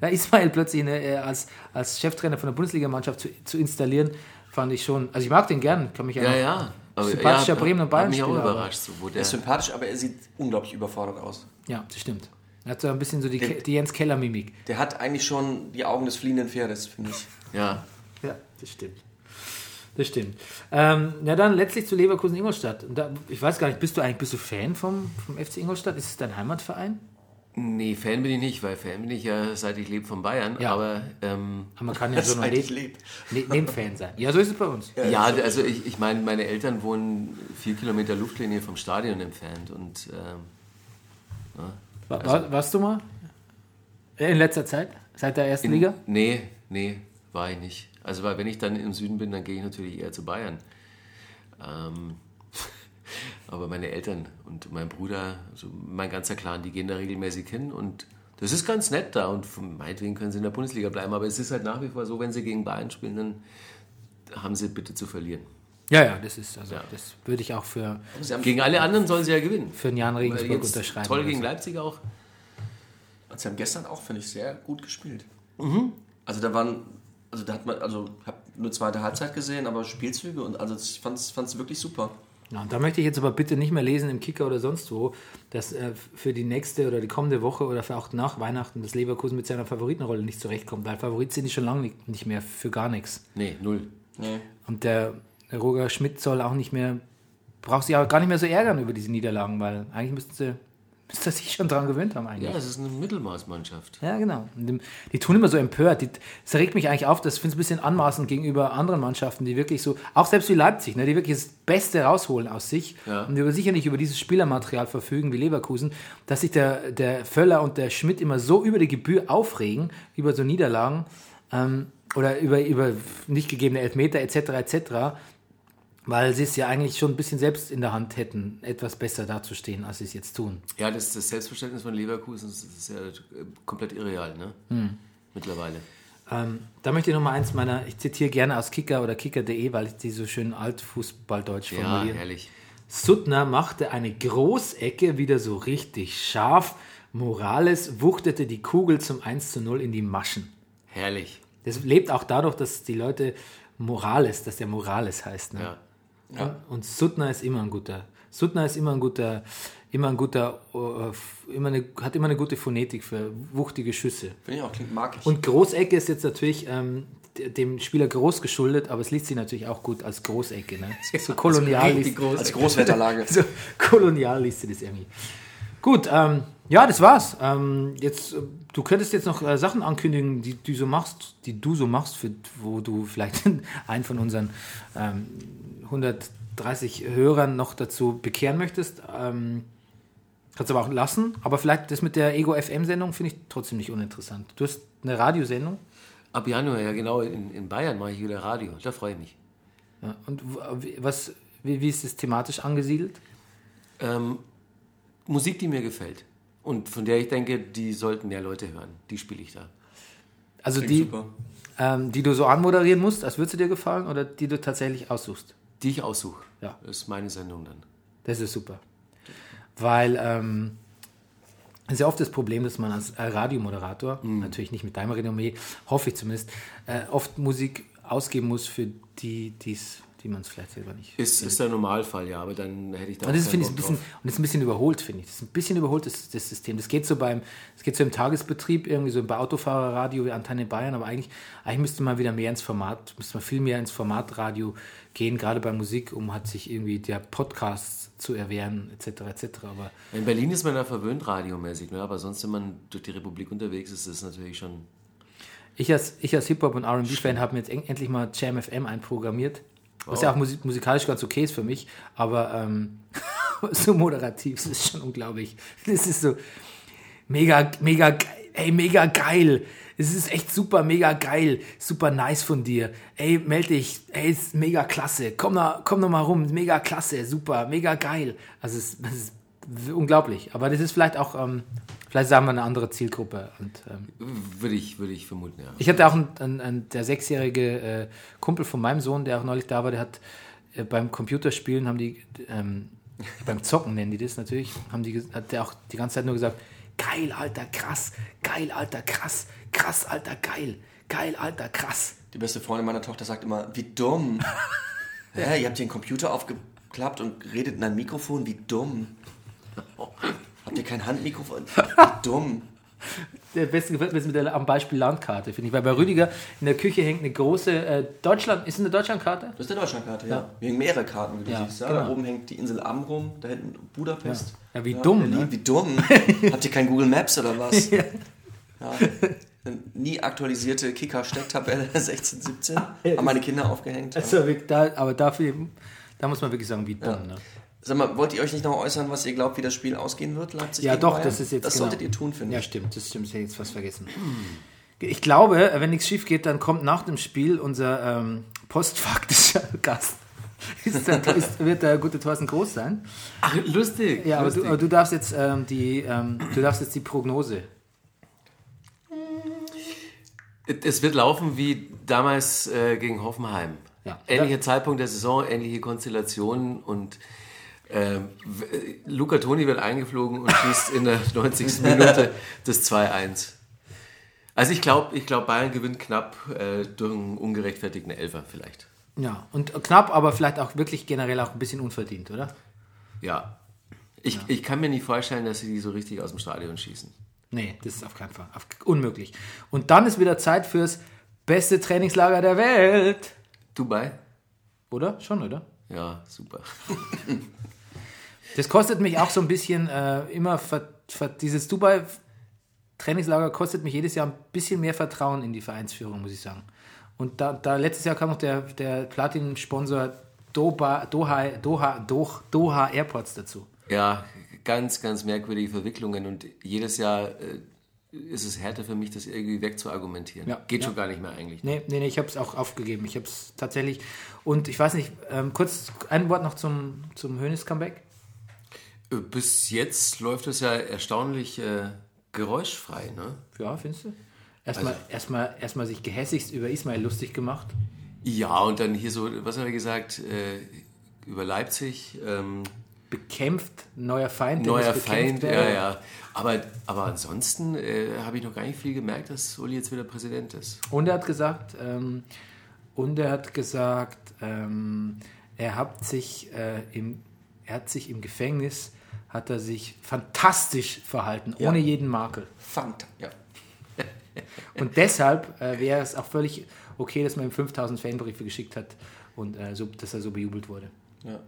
Na, Ismail plötzlich eine, äh, als, als Cheftrainer von der Bundesligamannschaft zu, zu installieren, fand ich schon. Also ich mag den gern, kann mich Ja, noch- ja. Aber, Sympathischer ja, Bremen- und Hat Bayern mich auch überrascht, so, wo Er der, ist sympathisch, aber er sieht unglaublich überfordert aus. Ja, das stimmt. Er hat so ein bisschen so die, Ke- die Jens Keller-Mimik. Der hat eigentlich schon die Augen des fliehenden Pferdes, finde ich. ja, Ja, das stimmt. Das stimmt. Ähm, ja, dann letztlich zu Leverkusen-Ingolstadt. Und da, ich weiß gar nicht, bist du eigentlich bist du Fan vom, vom FC Ingolstadt? Ist es dein Heimatverein? Nee, Fan bin ich nicht, weil Fan bin ich ja, seit ich lebe von Bayern. Ja. Aber ähm, man kann ja so noch Seit ich neben, lebe. ne, neben Fan sein. Ja, so ist es bei uns. ja, also ich, ich meine, meine Eltern wohnen vier Kilometer Luftlinie vom Stadion entfernt und ähm, War, war, warst du mal? In letzter Zeit? Seit der ersten Liga? Nee, nee, war ich nicht. Also weil wenn ich dann im Süden bin, dann gehe ich natürlich eher zu Bayern. Ähm, aber meine Eltern und mein Bruder, also mein ganzer Clan, die gehen da regelmäßig hin und das ist ganz nett da und meinetwegen können sie in der Bundesliga bleiben. Aber es ist halt nach wie vor so, wenn sie gegen Bayern spielen, dann haben sie bitte zu verlieren. Ja, ja, das ist, also Ja. das würde ich auch für, Sie haben, Gegen alle anderen sollen sie ja gewinnen. für einen Jan Regensburg jetzt unterschreiben. Toll gegen so. Leipzig auch. sie haben gestern auch, finde ich, sehr gut gespielt. Mhm. Also da waren, also da hat man, also ich habe nur zweite Halbzeit gesehen, aber Spielzüge und also ich fand es wirklich super. Ja, und da möchte ich jetzt aber bitte nicht mehr lesen im Kicker oder sonst wo, dass äh, für die nächste oder die kommende Woche oder für auch nach Weihnachten das Leverkusen mit seiner Favoritenrolle nicht zurechtkommt, weil Favorit sind die schon lange nicht- mehr für gar nichts. Nee, null. Nee. Und der, der Roger Schmidt soll auch nicht mehr, braucht sich auch gar nicht mehr so ärgern über diese Niederlagen, weil eigentlich müssten sie, müsste sich schon dran gewöhnt haben eigentlich. Ja, es ist eine Mittelmaßmannschaft. Ja, genau. Die tun immer so empört. Die- Das regt mich eigentlich auf. Das finde ich ein bisschen anmaßend gegenüber anderen Mannschaften, die wirklich so, auch selbst wie Leipzig, ne, die wirklich das Beste rausholen aus sich Ja. und die aber sicher nicht über dieses Spielermaterial verfügen wie Leverkusen, dass sich der, der Völler und der Schmidt immer so über die Gebühr aufregen, über so Niederlagen ähm, oder über, über nicht gegebene Elfmeter etc. etc., weil sie es ja eigentlich schon ein bisschen selbst in der Hand hätten, etwas besser dazustehen, als sie es jetzt tun. Ja, das, das Selbstverständnis von Leverkusen das ist ja äh, komplett irreal, ne? Hm. Mittlerweile. Ähm, da möchte ich noch mal eins meiner, ich zitiere gerne aus Kicker oder Kicker.de, weil ich die so schön altfußballdeutsch Ja, formuliere. herrlich. Suttner machte eine Großecke wieder so richtig scharf. Morales wuchtete die Kugel zum 1 zu 0 in die Maschen. Herrlich. Das lebt auch dadurch, dass die Leute Morales, dass der Morales heißt. Ne? Ja. Und, und Suttner ist immer ein guter. Suttner ist immer ein guter, immer ein guter, äh, immer eine, hat immer eine gute Phonetik für wuchtige Schüsse. Finde ich auch, klingt mag ich. Und Großecke ist jetzt natürlich ähm, dem Spieler groß geschuldet, aber es liest sich natürlich auch gut als Großecke. Ne? So kolonial liest, als Großwetterlage. so kolonial liest du das irgendwie. Gut, ähm, ja, das war's. Ähm, jetzt, äh, du könntest jetzt noch äh, Sachen ankündigen, die du so machst, die du so machst, für, wo du vielleicht einen von unseren ähm, 130 Hörern noch dazu bekehren möchtest. Ähm, kannst du aber auch lassen. Aber vielleicht das mit der Ego FM-Sendung finde ich trotzdem nicht uninteressant. Du hast eine Radiosendung. Ab Januar, ja genau, in, in Bayern mache ich wieder Radio. Da freue ich mich. Ja, und w- was, wie, wie ist es thematisch angesiedelt? Ähm, Musik, die mir gefällt. Und von der ich denke, die sollten mehr Leute hören. Die spiele ich da. Also Klingt die, ähm, die du so anmoderieren musst, als würde sie dir gefallen, oder die du tatsächlich aussuchst? Die ich aussuche. Ja. Das ist meine Sendung dann. Das ist super. Weil ähm, es ist ja oft das Problem, dass man als äh, Radiomoderator, natürlich nicht mit deinem Renommee, hoffe ich zumindest, äh, oft Musik ausgeben muss für die, die's, die man es vielleicht selber nicht. Ist, ist der Normalfall, ja, aber dann hätte ich da Und auch das finde ich, ein bisschen, drauf. und das ist ein bisschen überholt, finde ich. Das ist ein bisschen überholt, das, das System. Das geht so beim, das geht so im Tagesbetrieb, irgendwie so bei Autofahrerradio wie Antenne Bayern, aber eigentlich, eigentlich müsste man wieder mehr ins Format, müsste man viel mehr ins Formatradio gehen, gerade bei Musik, um hat sich irgendwie der Podcast zu erwehren, etc. etc. Aber In Berlin ist man da verwöhnt radiomäßig, ne? aber sonst, wenn man durch die Republik unterwegs ist, ist es natürlich schon. ich als, ich als Hip-Hop- und RB-Fan habe mir jetzt en- endlich mal Jam FM einprogrammiert. Was ja auch musik musikalisch ganz okay ist für mich, aber ähm, so moderativ, das ist schon unglaublich. Das ist so mega, mega, ey, mega geil. Es ist echt super, mega geil, super nice von dir. Ey, melde dich, ey, ist mega klasse. Komm noch, komm noch mal rum, mega klasse, super, mega geil. Also es, es ist unglaublich. Aber das ist vielleicht auch, ähm, vielleicht sagen wir eine andere Zielgruppe. Und ähm, Würde ich, würde ich vermuten, ja. ich hatte auch einen, einen, einen der sechsjährige äh, Kumpel von meinem Sohn, der auch neulich da war, der hat äh, beim Computerspielen haben die ähm, beim Zocken nennen die das natürlich, haben die, hat der auch die ganze Zeit nur gesagt, geil, Alter, krass, geil, Alter, krass, krass, Alter, geil, geil, Alter, krass. Die beste Freundin meiner Tochter sagt immer, wie dumm. ja, ihr habt hier einen Computer aufgeklappt und redet in ein Mikrofon, wie dumm. Habt ihr kein Handmikrofon? Wie dumm. Der beste gefällt mir ist mit der, am Beispiel Landkarte, finde ich, weil bei Rüdiger in der Küche hängt eine große äh, Deutschland, ist es eine Deutschlandkarte? Das ist eine Deutschlandkarte, ja. Ja. Wir hängen mehrere Karten, wie du Ja, siehst. Ja? Da genau. oben hängt die Insel Amrum, da hinten Budapest. Ja, wie dumm, Berlin. ne? Wie dumm. Habt ihr kein Google Maps oder was? ja. Eine nie aktualisierte Kicker-Stecktabelle 16, 17. Haben meine Kinder aufgehängt. Ja. Also, da, aber dafür, da muss man wirklich sagen, wie dumm. Ne? Sag mal, wollt ihr euch nicht noch äußern, was ihr glaubt, wie das Spiel ausgehen wird? Leipzig Ja, gegen doch, Bayern? das ist jetzt. Das genau. solltet ihr tun, finde Ja, ich. stimmt, das stimmt. Ich hätte jetzt fast vergessen. Ich glaube, wenn nichts schief geht, dann kommt nach dem Spiel unser ähm, postfaktischer Gast. Ist der, ist, wird der gute Thorsten Groß sein? Ach, lustig. Ja, aber lustig. du, aber du darfst jetzt ähm, die, ähm, du darfst jetzt die Prognose. Es wird laufen wie damals äh, gegen Hoffenheim. Ja. Ähnlicher Zeitpunkt der Saison, ähnliche Konstellationen und ähm, w- Luca Toni wird eingeflogen und schießt in der 90. Minute das 2-1. Also ich glaube, ich glaub, Bayern gewinnt knapp äh, durch einen ungerechtfertigten Elfer vielleicht. Ja, und knapp, aber vielleicht auch wirklich generell auch ein bisschen unverdient, oder? Ja. Ich, ich kann mir nicht vorstellen, dass sie die so richtig aus dem Stadion schießen. Nee, das ist auf keinen Fall. Auf, unmöglich. Und dann ist wieder Zeit fürs beste Trainingslager der Welt. Dubai? Oder? Schon, oder? Ja, super. Das kostet mich auch so ein bisschen äh, immer, ver, ver, dieses Dubai-Trainingslager kostet mich jedes Jahr ein bisschen mehr Vertrauen in die Vereinsführung, muss ich sagen. Und da, da letztes Jahr kam noch der, der Platin-Sponsor Doha, Doha, Doha, Doha, Doha Airports dazu. Ja, ganz, ganz merkwürdige Verwicklungen und jedes Jahr äh, ist es härter für mich, das irgendwie wegzuargumentieren. Ja, Geht ja. schon gar nicht mehr eigentlich. Nee, nee, nee ich habe es auch aufgegeben. Ich habe es tatsächlich. Und ich weiß nicht, ähm, kurz ein Wort noch zum, zum Hönes-Comeback. Äh, Bis jetzt läuft es ja erstaunlich äh, geräuschfrei, ne? Ja, findest du? Erstmal, Also- erstmal, erstmal sich gehässigst über Ismail lustig gemacht. Ja, und dann hier so, was hat er gesagt, äh, über Leipzig, ähm, Bekämpft, neuer Feind. neuer Feind, ja, werden. ja. Aber, aber ansonsten äh, habe ich noch gar nicht viel gemerkt, dass Uli jetzt wieder Präsident ist. Und er hat gesagt, ähm, und er hat gesagt, ähm, er hat sich äh, im, er hat sich im Gefängnis hat er sich fantastisch verhalten, Ja. ohne jeden Makel. Fand. Ja. Und deshalb äh, wäre es auch völlig okay, dass man ihm 5000 Fanbriefe geschickt hat und äh, so, dass er so bejubelt wurde. ja.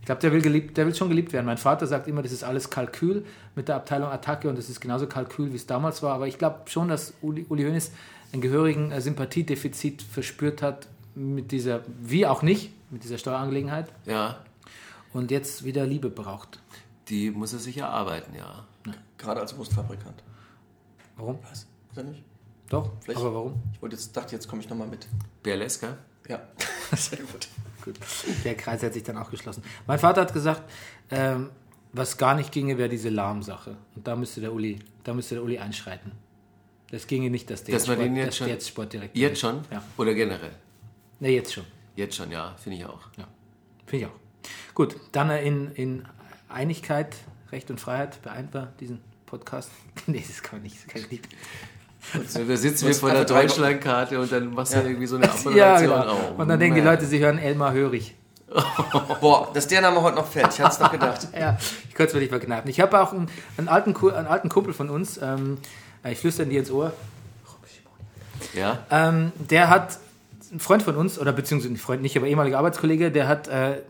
Ich glaube, der, will geliebt- der will schon geliebt werden. Mein Vater sagt immer, das ist alles Kalkül mit der Abteilung Attacke und das ist genauso Kalkül, wie es damals war. Aber ich glaube schon, dass Uli, Uli Hoeneß einen gehörigen äh, Sympathiedefizit verspürt hat mit dieser, wie auch nicht, mit dieser Steuerangelegenheit Ja, und jetzt wieder Liebe braucht. Die muss er sich erarbeiten, ja. Gerade als Wurstfabrikant. Warum? Was? Ist er nicht? Doch, Vielleicht- aber warum? Ich wollte jetzt, dachte, jetzt komme ich nochmal mit. Berleska? Ja. Sehr gut. Gut. Der Kreis hat sich dann auch geschlossen. Mein Vater hat gesagt, ähm, was gar nicht ginge, wäre diese Lahmsache. Und da müsste der Uli, da müsste der Uli einschreiten. Das ginge nicht, dass der Dass man den jetzt dass schon- der jetzt Sportdirektor Jetzt schon? Ja. Oder generell? Ne, jetzt schon. Jetzt schon, ja, finde ich auch. Ja. Finde ich auch. Gut, dann in, in Einigkeit, Recht und Freiheit beeint wir diesen Podcast. nee, das kann man nicht. Das kann ich nicht. So, da sitzen wir vor der Deutschlandkarte und dann machst du irgendwie so eine Ja, Abmoderation. genau. Oh, Und dann denken die. Leute, sie hören Elmar Hörig. Boah, dass der Name heute noch fällt. Ich hatte es noch gedacht. Ja, ich konnte es mir nicht verkneifen. Ich habe auch einen, einen, alten, einen alten Kumpel von uns, ähm, ich flüstere dir ins Ohr, Ja, ähm, der hat, ein Freund von uns, oder beziehungsweise nicht Freund nicht, aber ehemaliger Arbeitskollege, der hat, äh,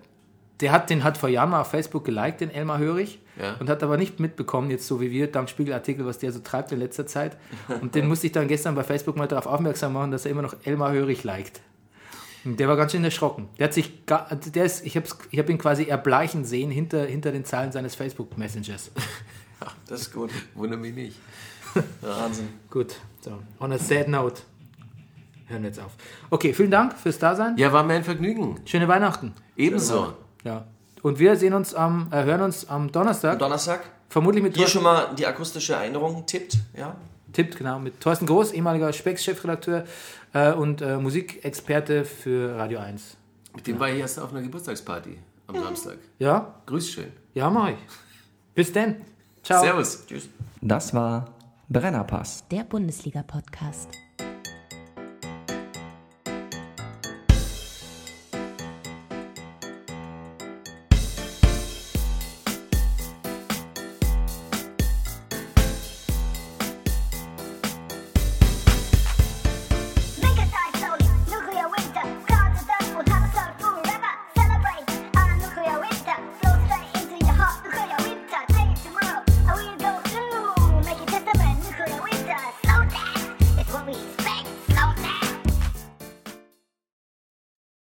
der hat den hat vor Jahren mal auf Facebook geliked, den Elmar Hörig, Ja. und hat aber nicht mitbekommen, jetzt so wie wir, dank Spiegelartikel, was der so treibt in letzter Zeit. Und den musste ich dann gestern bei Facebook mal darauf aufmerksam machen, dass er immer noch Elmar Hörig liked. Und der war ganz schön erschrocken. Der hat sich, ga- der ist, ich habe ich hab ihn quasi erbleichen sehen hinter, hinter den Zeilen seines Facebook-Messengers. Das ist gut. wundere mich nicht. Wahnsinn. Gut, so, on a sad note. Hören wir jetzt auf. Okay, vielen Dank fürs Dasein. Ja, war mir ein Vergnügen. Schöne Weihnachten. Ebenso. Ja. Und wir sehen uns am, äh, hören uns am Donnerstag. Donnerstag. vermutlich mit Hier Thorsten, schon mal die akustische Erinnerung tippt. Ja. tippt, genau, mit Thorsten Groß, ehemaliger Specks-Chefredakteur äh, und äh, Musikexperte für Radio 1. Mit dem war ich erst auf einer Geburtstagsparty. am Samstag. Ja? Grüß schön. Ja, mach ich. Bis denn. Ciao. Servus. Tschüss. Das war Brennerpass. Der Bundesliga-Podcast.